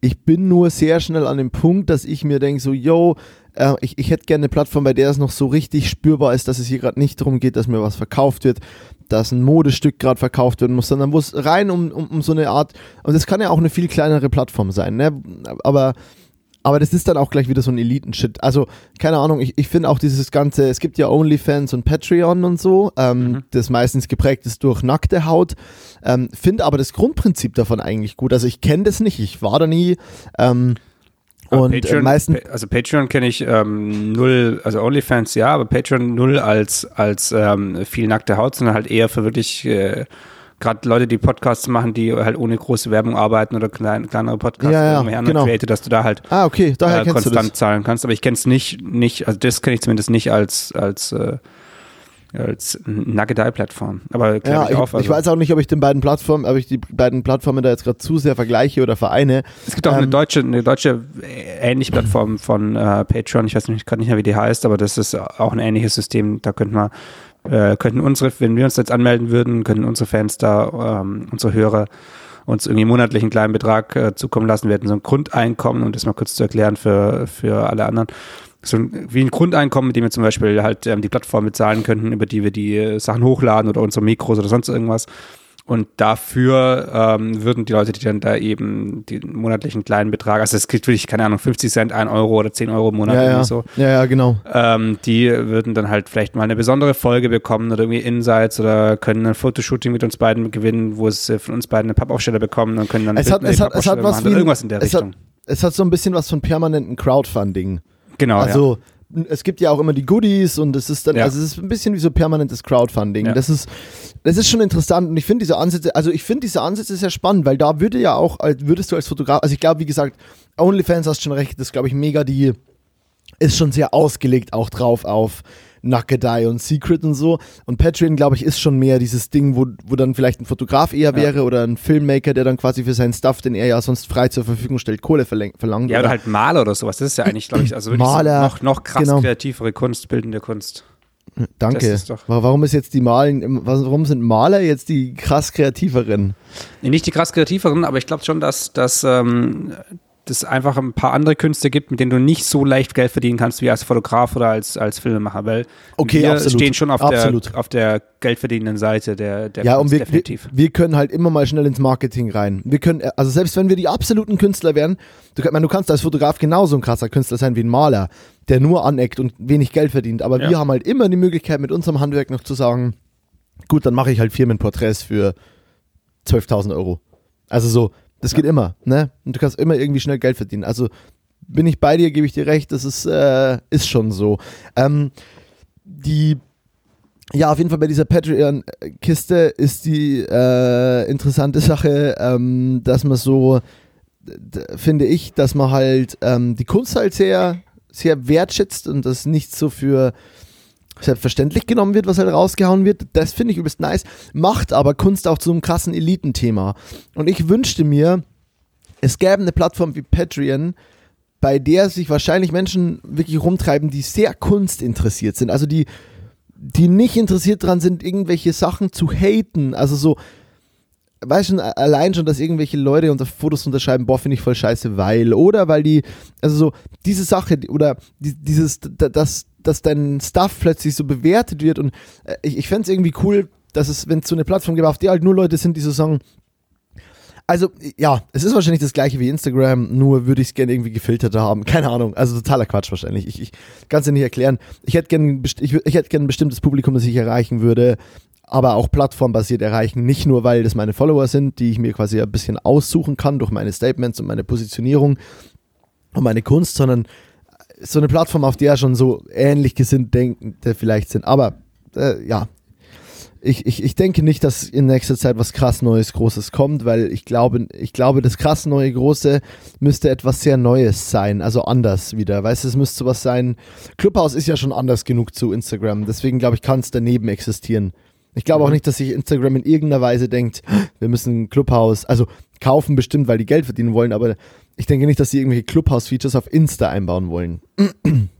Ich bin nur sehr schnell an dem Punkt, dass ich mir denke, so, yo, äh, ich, ich hätte gerne eine Plattform, bei der es noch so richtig spürbar ist, dass es hier gerade nicht darum geht, dass mir was verkauft wird, dass ein Modestück gerade verkauft werden muss, sondern wo es rein um, um, um so eine Art, und das kann ja auch eine viel kleinere Plattform sein, ne? aber aber das ist dann auch gleich wieder so ein Eliten-Shit. Also, keine Ahnung, ich, ich finde auch dieses ganze, es gibt ja OnlyFans und Patreon und so, ähm, mhm. das meistens geprägt ist durch nackte Haut. Ähm, finde aber das Grundprinzip davon eigentlich gut. Also ich kenne das nicht, ich war da nie. Ähm, und äh, Patreon, meisten also Patreon kenne ich ähm, null, also OnlyFans ja, aber Patreon null als, als ähm, viel nackte Haut, sondern halt eher für wirklich äh, gerade Leute, die Podcasts machen, die halt ohne große Werbung arbeiten oder klein, kleinere Podcasts, ja, ja, genau. Creator, dass du da halt ah, okay, daher äh, konstant zahlen kannst. Aber ich kenne es nicht, nicht, also das kenne ich zumindest nicht als, als äh, als Nuggetei-Plattform. Aber ja, ich, ich, auf, also. ich, weiß auch nicht, ob ich den beiden Plattformen, ob ich die beiden Plattformen da jetzt gerade zu sehr vergleiche oder vereine. Es gibt auch ähm, eine deutsche, eine deutsche ähnliche Plattform von äh, Patreon. Ich weiß nicht, gerade nicht mehr, wie die heißt, aber das ist auch ein ähnliches System. Da könnte man, äh, könnten unsere, wenn wir uns jetzt anmelden würden, könnten unsere Fans da, ähm, unsere Hörer uns irgendwie monatlich einen kleinen Betrag äh, zukommen lassen. Wir hätten so ein Grundeinkommen, um das mal kurz zu erklären für, für alle anderen. So ein, wie ein Grundeinkommen, mit dem wir zum Beispiel halt ähm, die Plattform bezahlen könnten, über die wir die äh, Sachen hochladen oder unsere Mikros oder sonst irgendwas. Und dafür ähm, würden die Leute, die dann da eben den monatlichen kleinen Betrag, also es kriegt wirklich, keine Ahnung, 50 Cent, 1 Euro oder 10 Euro im Monat Ja, ja. so, ja, ja, genau. ähm, die würden dann halt vielleicht mal eine besondere Folge bekommen oder irgendwie Insights oder können ein Fotoshooting mit uns beiden gewinnen, wo es äh, von uns beiden eine Pappaufsteller bekommen und können dann Es hat, es hat, es hat was machen wie oder irgendwas in der es hat, Richtung. es hat so ein bisschen was von permanenten Crowdfunding. genau, ja. Es gibt ja auch immer die Goodies und es ist dann, Ja. also es ist ein bisschen wie so permanentes Crowdfunding. Ja. Das ist, das ist schon interessant und ich finde diese Ansätze, also ich finde diese Ansätze sehr spannend, weil da würde ja auch, als- würdest du als Fotograf, also ich glaube, wie gesagt, OnlyFans hast schon recht, das ist, glaube ich mega die, ist schon sehr ausgelegt auch drauf auf Nackedei und Secret und so. Und Patreon, glaube ich, ist schon mehr dieses Ding, wo, wo dann vielleicht ein Fotograf eher wäre oder ein Filmmaker, der dann quasi für seinen Stuff, den er ja sonst frei zur Verfügung stellt, Kohle verlangt. Ja, oder halt Maler oder sowas. Das ist ja eigentlich, glaube ich, also Maler, so noch, noch krass genau. kreativere Kunst, bildende Kunst. Danke. Ist Warum ist jetzt die Malen, warum sind Maler jetzt die krass kreativeren? Nee, Nicht die krass kreativeren, aber ich glaube schon, dass, dass ähm, das einfach ein paar andere Künste gibt, mit denen du nicht so leicht Geld verdienen kannst wie als Fotograf oder als, als Filmemacher, weil Okay, wir absolut. stehen schon auf Absolut. der, auf der geldverdienenden Seite der, der Ja, und Kunst, wir, wir, definitiv. wir können halt immer mal schnell ins Marketing rein. Wir können, also selbst wenn wir die absoluten Künstler wären, du, ich meine, du kannst als Fotograf genauso ein krasser Künstler sein wie ein Maler, der nur aneckt und wenig Geld verdient. Aber Ja. wir haben halt immer die Möglichkeit, mit unserem Handwerk noch zu sagen, gut, dann mache ich halt Firmenporträts für 12.000 Euro. Also so, das geht immer, ne? Und du kannst immer irgendwie schnell Geld verdienen. Also bin ich bei dir, gebe ich dir recht, das ist, äh, ist schon so. Ähm, die, ja, auf jeden Fall bei dieser Patreon-Kiste ist die äh, interessante Sache, ähm, dass man so, finde ich, dass man halt ähm, die Kunst halt sehr, sehr wertschätzt und das nicht so für selbstverständlich genommen wird, was halt rausgehauen wird. Das finde ich übelst nice. Macht aber Kunst auch zu einem krassen Elitenthema. Und ich wünschte mir, es gäbe eine Plattform wie Patreon, bei der sich wahrscheinlich Menschen wirklich rumtreiben, die sehr kunstinteressiert sind. Also die, die nicht interessiert dran sind, irgendwelche Sachen zu haten. Also so, weißt du, allein schon, dass irgendwelche Leute unter Fotos unterschreiben, boah, finde ich voll scheiße, weil. Oder weil die, also so, diese Sache, oder die, dieses, d- dass, dein Stuff plötzlich so bewertet wird. Und äh, ich, ich fände es irgendwie cool, dass es, wenn es so eine Plattform gibt, auf der halt nur Leute sind, die so sagen, also, ja, es ist wahrscheinlich das gleiche wie Instagram, nur würde ich es gerne irgendwie gefilterter haben. Keine Ahnung, also totaler Quatsch wahrscheinlich. Ich, ich kann es dir nicht erklären. Ich hätte gerne ich, ich hätte gern ein bestimmtes Publikum, das ich erreichen würde, aber auch plattformbasiert erreichen. Nicht nur, weil das meine Follower sind, die ich mir quasi ein bisschen aussuchen kann durch meine Statements und meine Positionierung und meine Kunst, sondern so eine Plattform, auf der schon so ähnlich gesinnt Denkende vielleicht sind. Aber äh, ja, ich, ich, ich denke nicht, dass in nächster Zeit was krass Neues, Großes kommt, weil ich glaube, ich glaube, das krass neue Große müsste etwas sehr Neues sein, also anders wieder. Weißt du, es müsste sowas sein. Clubhouse ist ja schon anders genug zu Instagram, deswegen glaube ich, kann es daneben existieren. Ich glaube auch nicht, dass sich Instagram in irgendeiner Weise denkt, wir müssen Clubhouse, also kaufen bestimmt, weil die Geld verdienen wollen, aber ich denke nicht, dass sie irgendwelche Clubhouse-Features auf Insta einbauen wollen.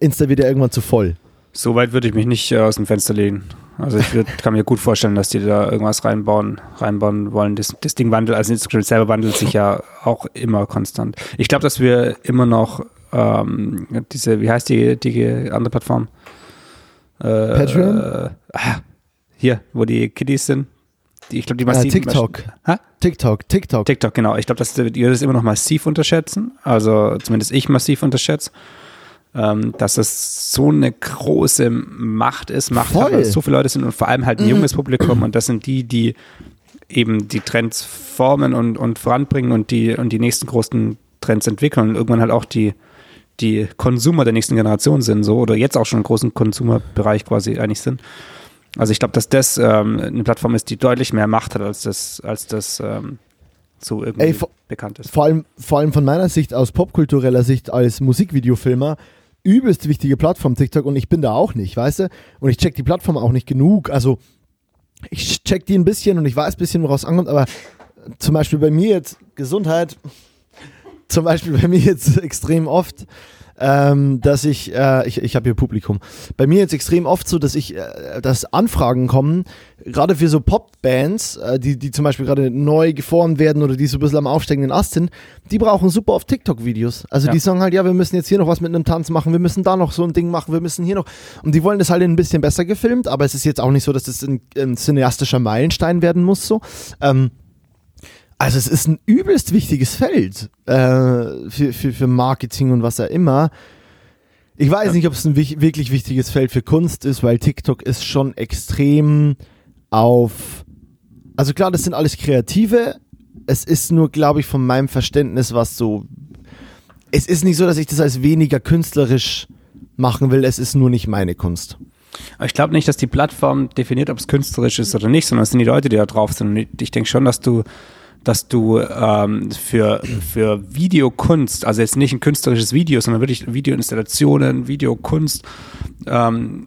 Insta wird ja irgendwann zu voll. So weit würde ich mich nicht äh, aus dem Fenster lehnen. Also ich würd, kann mir gut vorstellen, dass die da irgendwas reinbauen, reinbauen wollen. Das, das Ding wandelt, also Instagram selber wandelt sich ja auch immer konstant. Ich glaube, dass wir immer noch ähm, diese, wie heißt die, die andere Plattform? Äh, Patreon? Äh, ah, hier, wo die Kiddies sind. Ich glaube, die Äh, massiv. TikTok. Hä? TikTok, TikTok. TikTok, genau. Ich glaube, dass wir das immer noch massiv unterschätzen. Also zumindest ich massiv unterschätze. Ähm, dass das so eine große Macht ist, Macht hat, weil es so viele Leute sind und vor allem halt ein junges Publikum und das sind die, die eben die Trends formen und, und voranbringen und die, und die nächsten großen Trends entwickeln und irgendwann halt auch die, die Konsumer der nächsten Generation sind, so oder jetzt auch schon im großen Konsumerbereich quasi eigentlich sind. Also ich glaube, dass das ähm, eine Plattform ist, die deutlich mehr Macht hat, als das, als das ähm, so irgendwie Ey, bekannt ist. vor allem, vor allem von meiner Sicht, aus popkultureller Sicht, als Musikvideofilmer, übelst wichtige Plattform TikTok und ich bin da auch nicht, weißt du? Und ich check die Plattform auch nicht genug. Also, ich check die ein bisschen und ich weiß ein bisschen, woraus es ankommt, aber zum Beispiel bei mir jetzt Gesundheit, zum Beispiel bei mir jetzt extrem oft, ähm, dass ich, äh, ich, ich habe hier Publikum. Bei mir jetzt extrem oft so, dass ich, äh, dass Anfragen kommen, gerade für so Popbands, äh, die, die zum Beispiel gerade neu geformt werden oder die so ein bisschen am aufsteigenden Ast sind, die brauchen super oft TikTok-Videos. Also ja. die sagen halt, ja, wir müssen jetzt hier noch was mit einem Tanz machen, wir müssen da noch so ein Ding machen, wir müssen hier noch. Und die wollen das halt ein bisschen besser gefilmt, aber es ist jetzt auch nicht so, dass das ein, ein cineastischer Meilenstein werden muss, so. Ähm, also es ist ein übelst wichtiges Feld äh, für, für, für Marketing und was auch immer. Ich weiß ja. nicht, ob es ein wich wirklich wichtiges Feld für Kunst ist, weil TikTok ist schon extrem auf. Also klar, das sind alles Kreative. Es ist nur, glaube ich, von meinem Verständnis was so. Es ist nicht so, dass ich das als weniger künstlerisch machen will. Es ist nur nicht meine Kunst. Aber ich glaube nicht, dass die Plattform definiert, ob es künstlerisch ist oder nicht, sondern es sind die Leute, die da drauf sind. Und ich denke schon, dass du dass du ähm, für, für Videokunst, also jetzt nicht ein künstlerisches Video, sondern wirklich Videoinstallationen, Videokunst, ähm,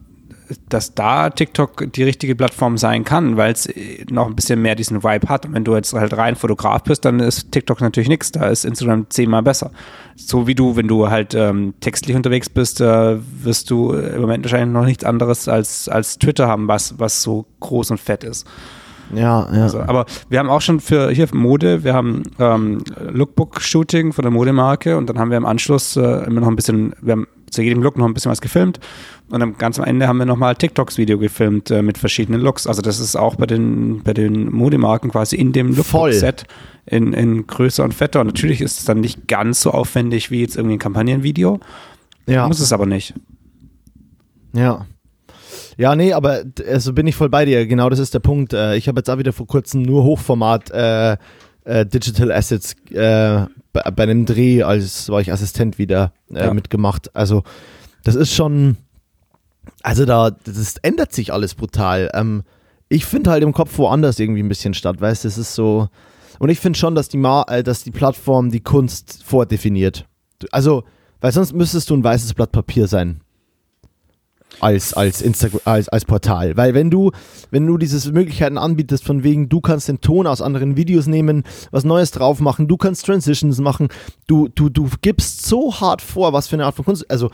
dass da TikTok die richtige Plattform sein kann, weil es noch ein bisschen mehr diesen Vibe hat. Und wenn du jetzt halt rein Fotograf bist, dann ist TikTok natürlich nichts. Da ist Instagram zehnmal besser. So wie du, wenn du halt ähm, textlich unterwegs bist, äh, wirst du im Moment wahrscheinlich noch nichts anderes als, als Twitter haben, was, was so groß und fett ist. Ja, ja. Also, aber wir haben auch schon für hier für Mode, wir haben ähm, Lookbook-Shooting von der Modemarke und dann haben wir im Anschluss äh, immer noch ein bisschen, wir haben zu jedem Look noch ein bisschen was gefilmt und dann ganz am Ende haben wir nochmal TikToks-Video gefilmt äh, mit verschiedenen Looks. Also das ist auch bei den, bei den Modemarken quasi in dem Lookbook-Set in, in größer und fetter. Und natürlich ist es dann nicht ganz so aufwendig wie jetzt irgendwie ein Kampagnenvideo. Ja. Muss es aber nicht. Ja. Ja, nee, aber also bin ich voll bei dir. Genau, das ist der Punkt. Äh, ich habe jetzt auch wieder vor kurzem nur Hochformat äh, äh, Digital Assets äh, bei, bei, einem Dreh, als war ich Assistent wieder äh, ja. mitgemacht. Also das ist schon, also da, das ändert sich alles brutal. Ähm, ich finde halt im Kopf woanders irgendwie ein bisschen statt, weißt du, es ist so, und ich finde schon, dass die, Ma äh, dass die Plattform die Kunst vordefiniert. Also, weil sonst müsstest du ein weißes Blatt Papier sein als, als, Instagram, als, als Portal. Weil wenn du, wenn du diese Möglichkeiten anbietest, von wegen, du kannst den Ton aus anderen Videos nehmen, was Neues drauf machen, du kannst Transitions machen, du, du, du gibst so hart vor, was für eine Art von Kunst, also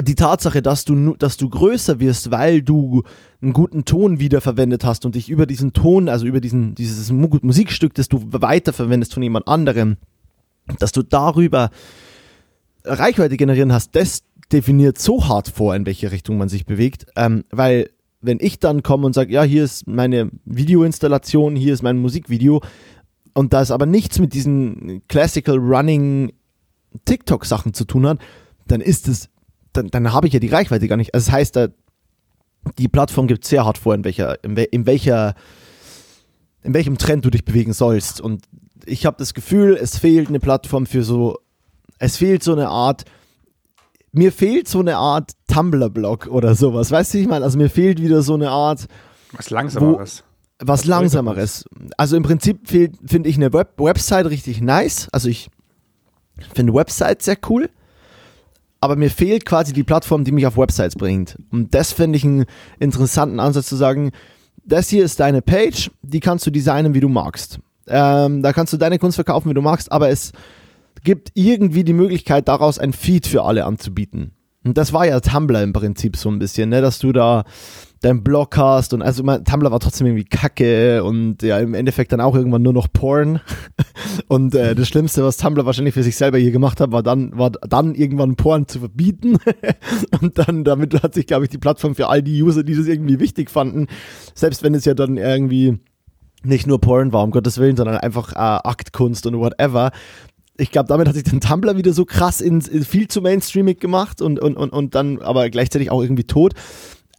die Tatsache, dass du, dass du größer wirst, weil du einen guten Ton wiederverwendet hast und dich über diesen Ton, also über diesen, dieses Musikstück, das du weiterverwendest von jemand anderem, dass du darüber Reichweite generieren hast, das definiert so hart vor, in welche Richtung man sich bewegt, ähm, weil wenn ich dann komme und sage, ja, hier ist meine Videoinstallation, hier ist mein Musikvideo und das aber nichts mit diesen Classical Running TikTok-Sachen zu tun hat, dann ist es, dann, dann habe ich ja die Reichweite gar nicht. Also das heißt, da, die Plattform gibt sehr hart vor, in welcher, in, in welcher, in welchem Trend du dich bewegen sollst. Und ich habe das Gefühl, es fehlt eine Plattform für so, es fehlt so eine Art mir fehlt so eine Art Tumblr-Blog oder sowas. Weißt du, ich meine, also mir fehlt wieder so eine Art. Was Langsameres. Wo, was, was Langsameres. Also im Prinzip finde ich eine Web Website richtig nice. Also ich finde Websites sehr cool. Aber mir fehlt quasi die Plattform, die mich auf Websites bringt. Und das finde ich einen interessanten Ansatz zu sagen, das hier ist deine Page, die kannst du designen, wie du magst. Ähm, da kannst du deine Kunst verkaufen, wie du magst, aber es gibt irgendwie die Möglichkeit, daraus ein Feed für alle anzubieten. Und das war ja Tumblr im Prinzip so ein bisschen, ne, dass du da deinen Blog hast und also mein, Tumblr war trotzdem irgendwie kacke und ja im Endeffekt dann auch irgendwann nur noch Porn und äh, das Schlimmste, was Tumblr wahrscheinlich für sich selber hier gemacht hat, war dann war dann irgendwann Porn zu verbieten und dann damit hat sich glaube ich die Plattform für all die User, die das irgendwie wichtig fanden, selbst wenn es ja dann irgendwie nicht nur Porn war, um Gottes Willen, sondern einfach äh, Aktkunst und whatever, ich glaube, damit hat sich den Tumblr wieder so krass ins, in viel zu mainstreamig gemacht und, und, und, und dann aber gleichzeitig auch irgendwie tot.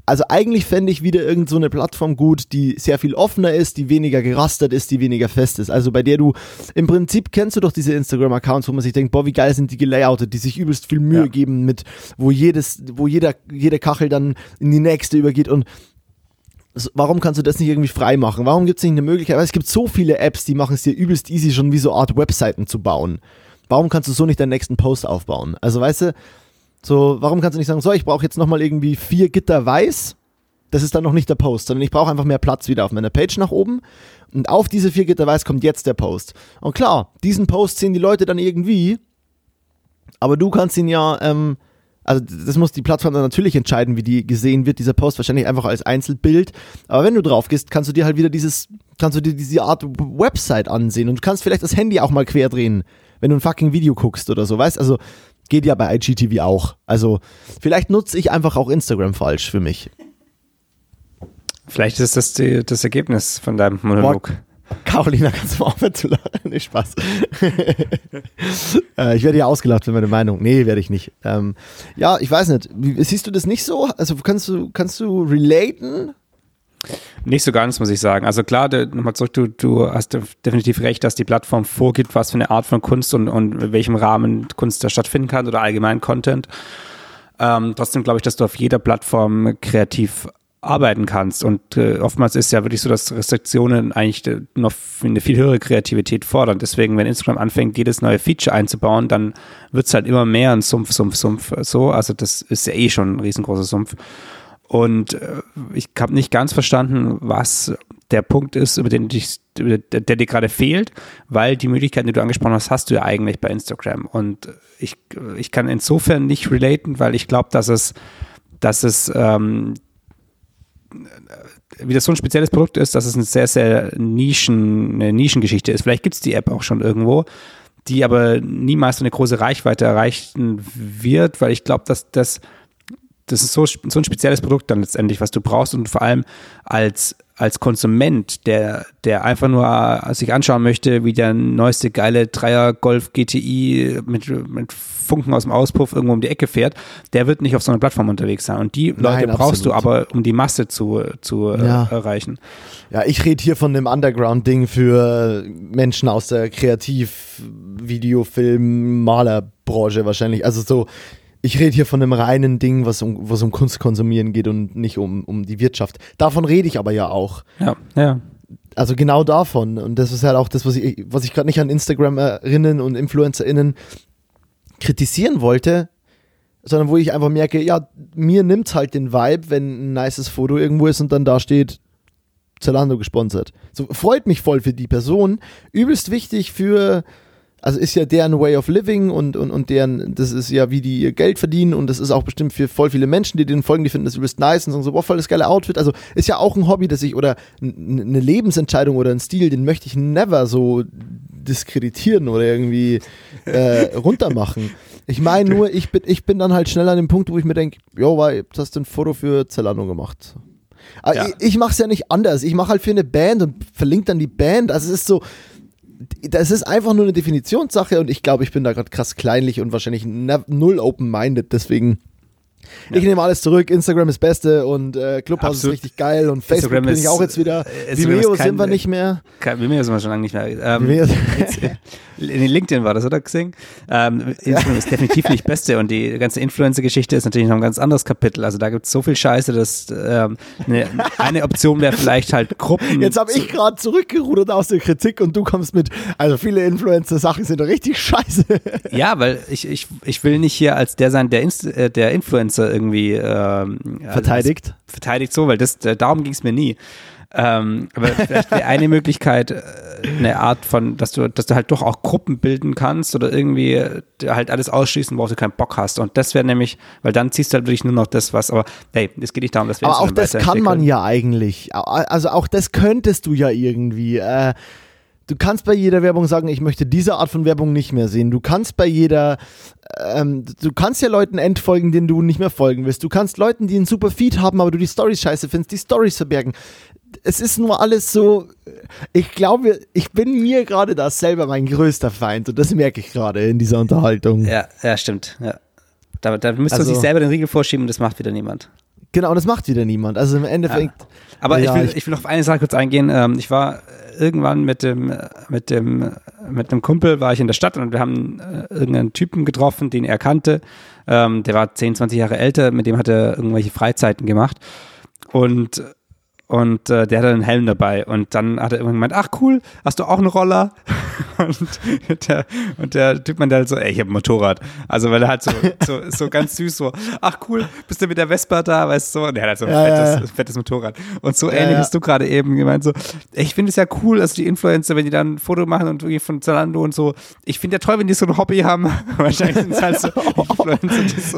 Also eigentlich fände ich wieder irgend so eine Plattform gut, die sehr viel offener ist, die weniger gerastert ist, die weniger fest ist. Also bei der du, im Prinzip kennst du doch diese Instagram-Accounts, wo man sich denkt, boah, wie geil sind die gelayoutet, die sich übelst viel Mühe ja. geben mit, wo jedes, wo jeder, jede Kachel dann in die nächste übergeht und Warum kannst du das nicht irgendwie frei machen? Warum gibt es nicht eine Möglichkeit? Weil es gibt so viele Apps, die machen es dir übelst easy, schon wie so Art Webseiten zu bauen. Warum kannst du so nicht deinen nächsten Post aufbauen? Also weißt du, so, warum kannst du nicht sagen, so, ich brauche jetzt nochmal irgendwie vier Gitter weiß Das ist dann noch nicht der Post, sondern ich brauche einfach mehr Platz wieder auf meiner Page nach oben. Und auf diese vier Gitter weiß kommt jetzt der Post. Und klar, diesen Post sehen die Leute dann irgendwie, aber du kannst ihn ja, ähm, also das muss die Plattform dann natürlich entscheiden, wie die gesehen wird, dieser Post, wahrscheinlich einfach als Einzelbild. Aber wenn du drauf gehst, kannst du dir halt wieder dieses, kannst du dir diese Art Website ansehen und du kannst vielleicht das Handy auch mal quer drehen, wenn du ein fucking Video guckst oder so, weißt? Also geht ja bei IGTV auch. Also vielleicht nutze ich einfach auch Instagram falsch für mich. Vielleicht ist das die, das Ergebnis von deinem Monolog. Boah, Carolina, kannst du mal aufhören zu lachen? Nee, Spaß. äh, ich werde ja ausgelacht für meine Meinung. Nee, werde ich nicht. Ähm, ja, ich weiß nicht. Siehst du das nicht so? Also kannst du, kannst du relaten? Nicht so ganz, muss ich sagen. Also klar, nochmal zurück, du, du hast definitiv recht, dass die Plattform vorgibt, was für eine Art von Kunst und, und in welchem Rahmen Kunst da stattfinden kann oder allgemein Content. Ähm, trotzdem glaube ich, dass du auf jeder Plattform kreativ arbeiten kannst. Und äh, oftmals ist ja wirklich so, dass Restriktionen eigentlich noch eine viel höhere Kreativität fordern. Deswegen, wenn Instagram anfängt, jedes neue Feature einzubauen, dann wird es halt immer mehr ein Sumpf, Sumpf, Sumpf. So, also das ist ja eh schon ein riesengroßer Sumpf. Und äh, ich habe nicht ganz verstanden, was der Punkt ist, über den dich, der, der dir gerade fehlt, weil die Möglichkeiten, die du angesprochen hast, hast du ja eigentlich bei Instagram. Und ich, ich kann insofern nicht relaten, weil ich glaube, dass es, dass es ähm, wie das so ein spezielles Produkt ist, dass es eine sehr, sehr Nischen, eine Nischengeschichte ist. Vielleicht gibt es die App auch schon irgendwo, die aber niemals eine große Reichweite erreichen wird, weil ich glaube, dass das, das ist so, so ein spezielles Produkt dann letztendlich, was du brauchst und vor allem als als Konsument, der, der einfach nur äh, sich anschauen möchte, wie der neueste geile Dreier Golf GTI mit, mit Funken aus dem Auspuff irgendwo um die Ecke fährt, der wird nicht auf so einer Plattform unterwegs sein. Und die Leute Nein, brauchst du aber, um die Masse zu, zu äh, ja. erreichen. Ja, ich rede hier von dem Underground-Ding für Menschen aus der Kreativ-, Videofilm-, Malerbranche wahrscheinlich. Also so ich rede hier von einem reinen Ding, was um, was um Kunst konsumieren geht und nicht um, um die Wirtschaft. Davon rede ich aber ja auch. Ja, ja. Also genau davon. Und das ist halt auch das, was ich, was ich gerade nicht an Instagramerinnen und InfluencerInnen kritisieren wollte, sondern wo ich einfach merke, ja, mir nimmt halt den Vibe, wenn ein nices Foto irgendwo ist und dann da steht, Zalando gesponsert. So freut mich voll für die Person. Übelst wichtig für also ist ja deren Way of Living und, und, und deren, das ist ja, wie die ihr Geld verdienen und das ist auch bestimmt für voll viele Menschen, die denen folgen, die finden das übelst nice und sagen so, boah, voll das geile Outfit. Also ist ja auch ein Hobby, das ich, oder eine Lebensentscheidung oder ein Stil, den möchte ich never so diskreditieren oder irgendwie äh, runtermachen. Ich meine nur, ich bin, ich bin dann halt schnell an dem Punkt, wo ich mir denke, jo, weil, hast du ein Foto für Zalando gemacht. Ja. Ich, ich mache es ja nicht anders. Ich mache halt für eine Band und verlinke dann die Band. Also es ist so, das ist einfach nur eine Definitionssache und ich glaube, ich bin da gerade krass kleinlich und wahrscheinlich null open-minded, deswegen ja. Ich nehme alles zurück. Instagram ist Beste und äh, Clubhouse Absolut. ist richtig geil und Facebook Instagram bin ich auch jetzt wieder. Äh, Vimeo sind wir nicht mehr. Kein, Vimeo sind wir schon lange nicht mehr. Ähm, in LinkedIn war das, oder Xing? Ähm, Instagram ja. ist definitiv nicht Beste und die ganze Influencer-Geschichte ist natürlich noch ein ganz anderes Kapitel. Also da gibt es so viel Scheiße, dass ähm, eine, eine Option wäre vielleicht halt Gruppen. Jetzt habe ich gerade zurückgerudert aus der Kritik und du kommst mit, also viele Influencer-Sachen sind richtig scheiße. Ja, weil ich, ich, ich will nicht hier als der sein, der, Inst äh, der Influencer Influencer irgendwie ähm, verteidigt. Also verteidigt so, weil das, darum ging es mir nie. Ähm, aber vielleicht wäre eine Möglichkeit, äh, eine Art von, dass du, dass du halt doch auch Gruppen bilden kannst oder irgendwie äh, halt alles ausschließen, worauf du keinen Bock hast. Und das wäre nämlich, weil dann ziehst du halt wirklich nur noch das, was, aber hey, es geht nicht darum, dass wir Aber auch das kann man ja eigentlich. Also auch das könntest du ja irgendwie. Äh, du kannst bei jeder Werbung sagen, ich möchte diese Art von Werbung nicht mehr sehen. Du kannst bei jeder, ähm, du kannst ja Leuten entfolgen, denen du nicht mehr folgen willst. Du kannst Leuten, die einen super Feed haben, aber du die Stories scheiße findest, die Stories verbergen. Es ist nur alles so, ich glaube, ich bin mir gerade da selber mein größter Feind und das merke ich gerade in dieser Unterhaltung. Ja, ja, stimmt. Ja. Da, da müsste also, man sich selber den Riegel vorschieben und das macht wieder niemand. Genau, das macht wieder niemand. Also im Endeffekt. Ja. Aber ja, ich, will, ich will auf eine Sache kurz eingehen. Ähm, ich war irgendwann mit dem, mit dem, mit einem Kumpel war ich in der Stadt und wir haben äh, irgendeinen Typen getroffen, den er kannte. Ähm, der war 10, 20 Jahre älter, mit dem hat er irgendwelche Freizeiten gemacht. Und und äh, der hatte einen Helm dabei und dann hat er irgendwann gemeint, ach cool, hast du auch einen Roller? Und der, und der Typ meinte halt so, ey, ich habe ein Motorrad. Also weil er halt so, so, so ganz süß so, ach cool, bist du mit der Vespa da, weißt du? Und er hat halt so ein Ja, fettes, ja. fettes Motorrad. Und so ähnlich hast du gerade eben gemeint, so, ich finde es ja cool, also die Influencer, wenn die dann ein Foto machen und irgendwie von Zalando und so, ich finde ja toll, wenn die so ein Hobby haben. Wahrscheinlich sind es halt so Influencer, die so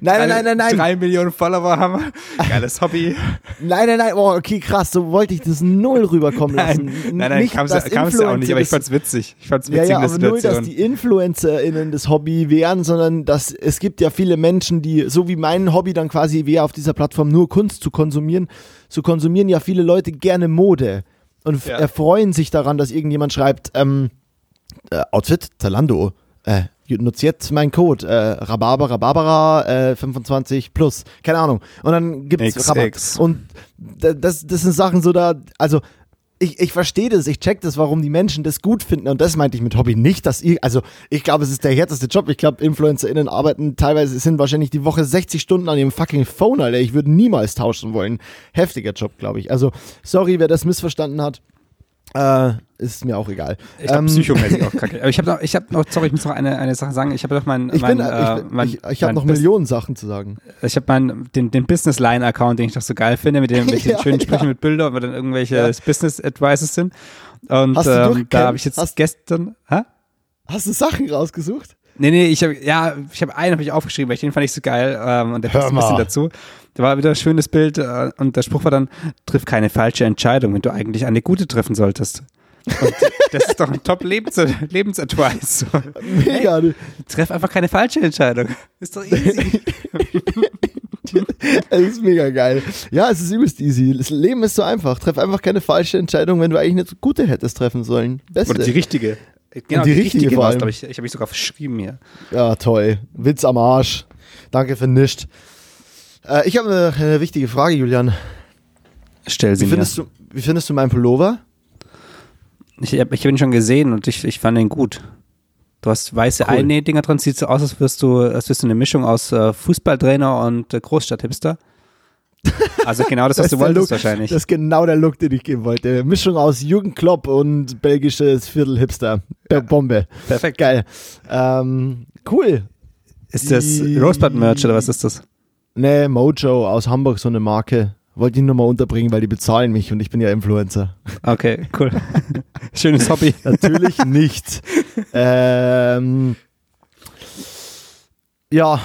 Nein, drei, nein, nein, nein. drei Millionen Follower haben. Geiles Hobby. Nein, nein, nein, oh, okay, krass, so wollte ich das null rüberkommen lassen. Nein, nein, nein, kam es dass ja auch nicht, aber ich Influencer fand's witzig. Ich fand's Ja, witzig, ja, der aber null, dass Situation. die InfluencerInnen das Hobby wären, sondern dass es gibt ja viele Menschen, die, so wie mein Hobby dann quasi wäre, auf dieser Plattform nur Kunst zu konsumieren, so konsumieren ja viele Leute gerne Mode und Ja. erfreuen sich daran, dass irgendjemand schreibt, ähm, äh, Outfit, Zalando, äh, nutzt jetzt mein Code, äh, Rhabarber, Rhabarbera, äh, 25 plus, keine Ahnung. Und dann gibt's XX. Rabatt. Und da- das, das sind Sachen so da, also ich, ich verstehe das, ich check das, warum die Menschen das gut finden und das meinte ich mit Hobby nicht, dass ihr, also ich glaube, es ist der härteste Job. Ich glaube, InfluencerInnen arbeiten teilweise, sind wahrscheinlich die Woche 60 Stunden an ihrem fucking Phone, Alter. Ich würde niemals tauschen wollen. Heftiger Job, glaube ich. Also, sorry, wer das missverstanden hat. Äh, ist mir auch egal. Ich glaube, Ähm, psychomäßig auch kacke. Aber ich habe noch, ich habe noch, sorry, ich muss noch eine, eine Sache sagen. Ich habe doch mein, Ich, mein, bin, äh, ich, mein, ich, ich habe noch Millionen Sachen zu sagen. Ich habe meinen, den, den Business Line Account, den ich doch so geil finde, mit, dem, mit den Ja, schönen ja. Sprüchen mit Bildern, wo dann irgendwelche Ja. Business Advices sind. Und Hast du ähm, da habe ich jetzt Hast- gestern, hä? Hast du Sachen rausgesucht? Nee, nee, ich habe ja, ich habe einen habe ich aufgeschrieben, weil ich den fand ich so geil ähm, und der passt ein bisschen dazu. Da war wieder ein schönes Bild äh, und der Spruch war dann: Triff keine falsche Entscheidung, wenn du eigentlich eine gute treffen solltest. Und das ist doch ein top Lebens Lebensadvice. Mega. du- Treff einfach keine falsche Entscheidung. Ist doch easy. Es ist mega geil. Ja, es ist übelst easy. Das Leben ist so einfach. Treff einfach keine falsche Entscheidung, wenn du eigentlich eine gute hättest treffen sollen. Beste. Oder die richtige. Genau, die die, richtige richtige war glaube ich. Ich habe mich sogar verschrieben hier. Ja, toll. Witz am Arsch. Danke für nichts. Äh, ich habe eine, eine wichtige Frage, Julian. Stell sie Wie mir. findest, du, wie findest du meinen Pullover? Ich, hab- ich habe ihn schon gesehen und ich, ich fand ihn gut. Du hast weiße Cool. Einnähdinger drin, sieht so aus, als wirst du, als wirst du eine Mischung aus äh, Fußballtrainer und äh, Großstadthipster. Also genau das, was ist du wolltest Look. wahrscheinlich. Das ist genau der Look, den ich geben wollte. Mischung aus Jürgen Klopp und belgisches Viertel-Hipster. Be- Bombe. Perfekt. Geil. Ähm, cool. Ist das Rosebud-Merch oder was ist das? Ne, Mojo aus Hamburg, so eine Marke. Wollte ich nur mal unterbringen, weil die bezahlen mich und ich bin ja Influencer. Okay, cool. Schönes Hobby. Natürlich nicht. ähm, ja.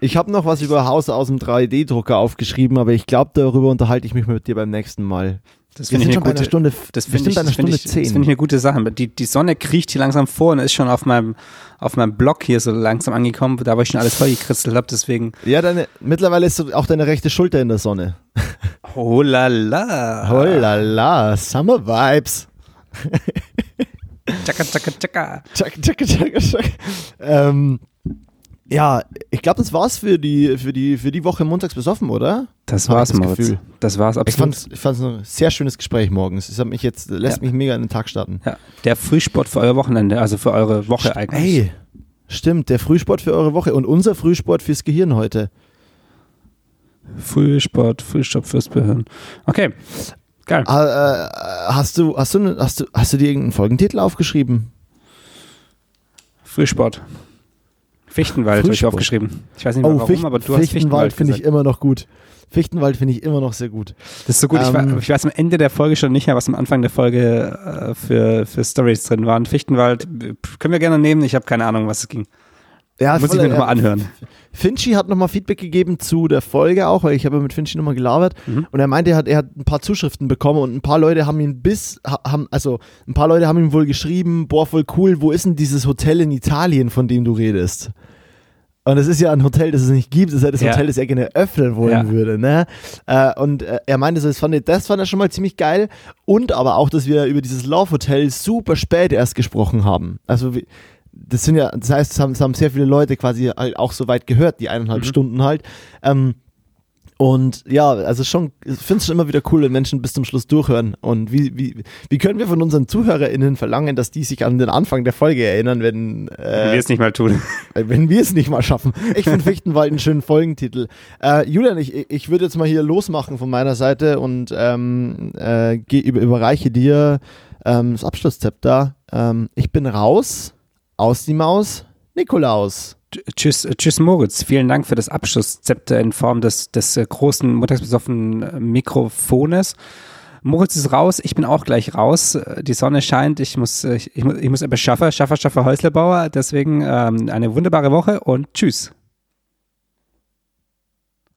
Ich habe noch was über Haus aus dem 3D-Drucker aufgeschrieben, aber ich glaube, darüber unterhalte ich mich mit dir beim nächsten Mal. Das finde ich schon eine bei einer gute, Stunde, das finde ich, das Stunde ich, das finde ich eine gute Sache. Die, die Sonne kriecht hier langsam vor und ist schon auf meinem, auf meinem Blog hier so langsam angekommen, da wo ich schon alles vollgekritzelt habe, deswegen. Ja, deine, mittlerweile ist auch deine rechte Schulter in der Sonne. Oh la la. Oh la la, Summer Vibes. Tschakka, tschakka, tschakka. Tschak, tschak, tschak, tschak. Ähm, ja, ich glaube, das war's für die, für, die, für die Woche montags besoffen, oder? Das war's, das Moritz. Gefühl. Das war's Ich absolut. ich fand's ein sehr schönes Gespräch morgens. Es hat mich jetzt, lässt Ja. mich mega in den Tag starten. Ja, der Frühsport für euer Wochenende, also für eure Woche eigentlich. Ey, stimmt, der Frühsport für eure Woche und unser Frühsport fürs Gehirn heute. Frühsport, Frühstopp fürs Gehirn. Okay, geil. Ah, äh, hast, du, hast, du, hast, du, hast du dir irgendeinen Folgentitel aufgeschrieben? Frühsport. Fichtenwald habe ich aufgeschrieben. Ich weiß nicht mehr Oh, warum, Ficht- aber du hast Fichtenwald Fichtenwald finde ich immer noch gut. Fichtenwald finde ich immer noch sehr gut. Das ist so gut. ich, Ähm, weiß, ich weiß am Ende der Folge schon nicht mehr, was am Anfang der Folge äh, für, für Stories drin waren. Fichtenwald äh, können wir gerne nehmen. Ich habe keine Ahnung, was es ging. Ja, Muss ich mir nochmal anhören. Finchi hat nochmal Feedback gegeben zu der Folge auch, weil ich habe ja mit Finchi nochmal gelabert Mhm. und er meinte, er hat, er hat ein paar Zuschriften bekommen und ein paar Leute haben ihn bis, ha- haben, also ein paar Leute haben ihm wohl geschrieben, boah, voll cool, wo ist denn dieses Hotel in Italien, von dem du redest? Und es ist ja ein Hotel, das es nicht gibt, es ist ja das Ja. Hotel, das er gerne öffnen wollen Ja. würde, ne? Äh, und äh, er meinte so, das fand, er, das fand er schon mal ziemlich geil und aber auch, dass wir über dieses Love Hotel super spät erst gesprochen haben. Also das sind ja, das heißt, es haben, es haben sehr viele Leute quasi halt auch so weit gehört, die eineinhalb Mhm. Stunden halt. Ähm, und ja, also schon, ich finde es schon immer wieder cool, wenn Menschen bis zum Schluss durchhören. Und wie, wie, wie können wir von unseren ZuhörerInnen verlangen, dass die sich an den Anfang der Folge erinnern, wenn, Wenn äh, wir es nicht mal tun. wenn wir es nicht mal schaffen? Ich finde Fichtenwald einen schönen Folgentitel. Äh, Julian, ich, ich würde jetzt mal hier losmachen von meiner Seite und ähm, äh, geh, über, überreiche dir ähm, das Abschlusszepter. Ähm, ich bin raus, aus die Maus, Nikolaus. Tschüss, tschüss Moritz. Vielen Dank für das Abschlusszepter in Form des, des äh, großen montagsbesoffenen äh, Mikrofones. Moritz ist raus, ich bin auch gleich raus. Äh, die Sonne scheint, ich muss, ich, ich muss, ich muss etwas schaffen. Schaffer, Schaffer, Häuslebauer. Deswegen ähm, eine wunderbare Woche und tschüss.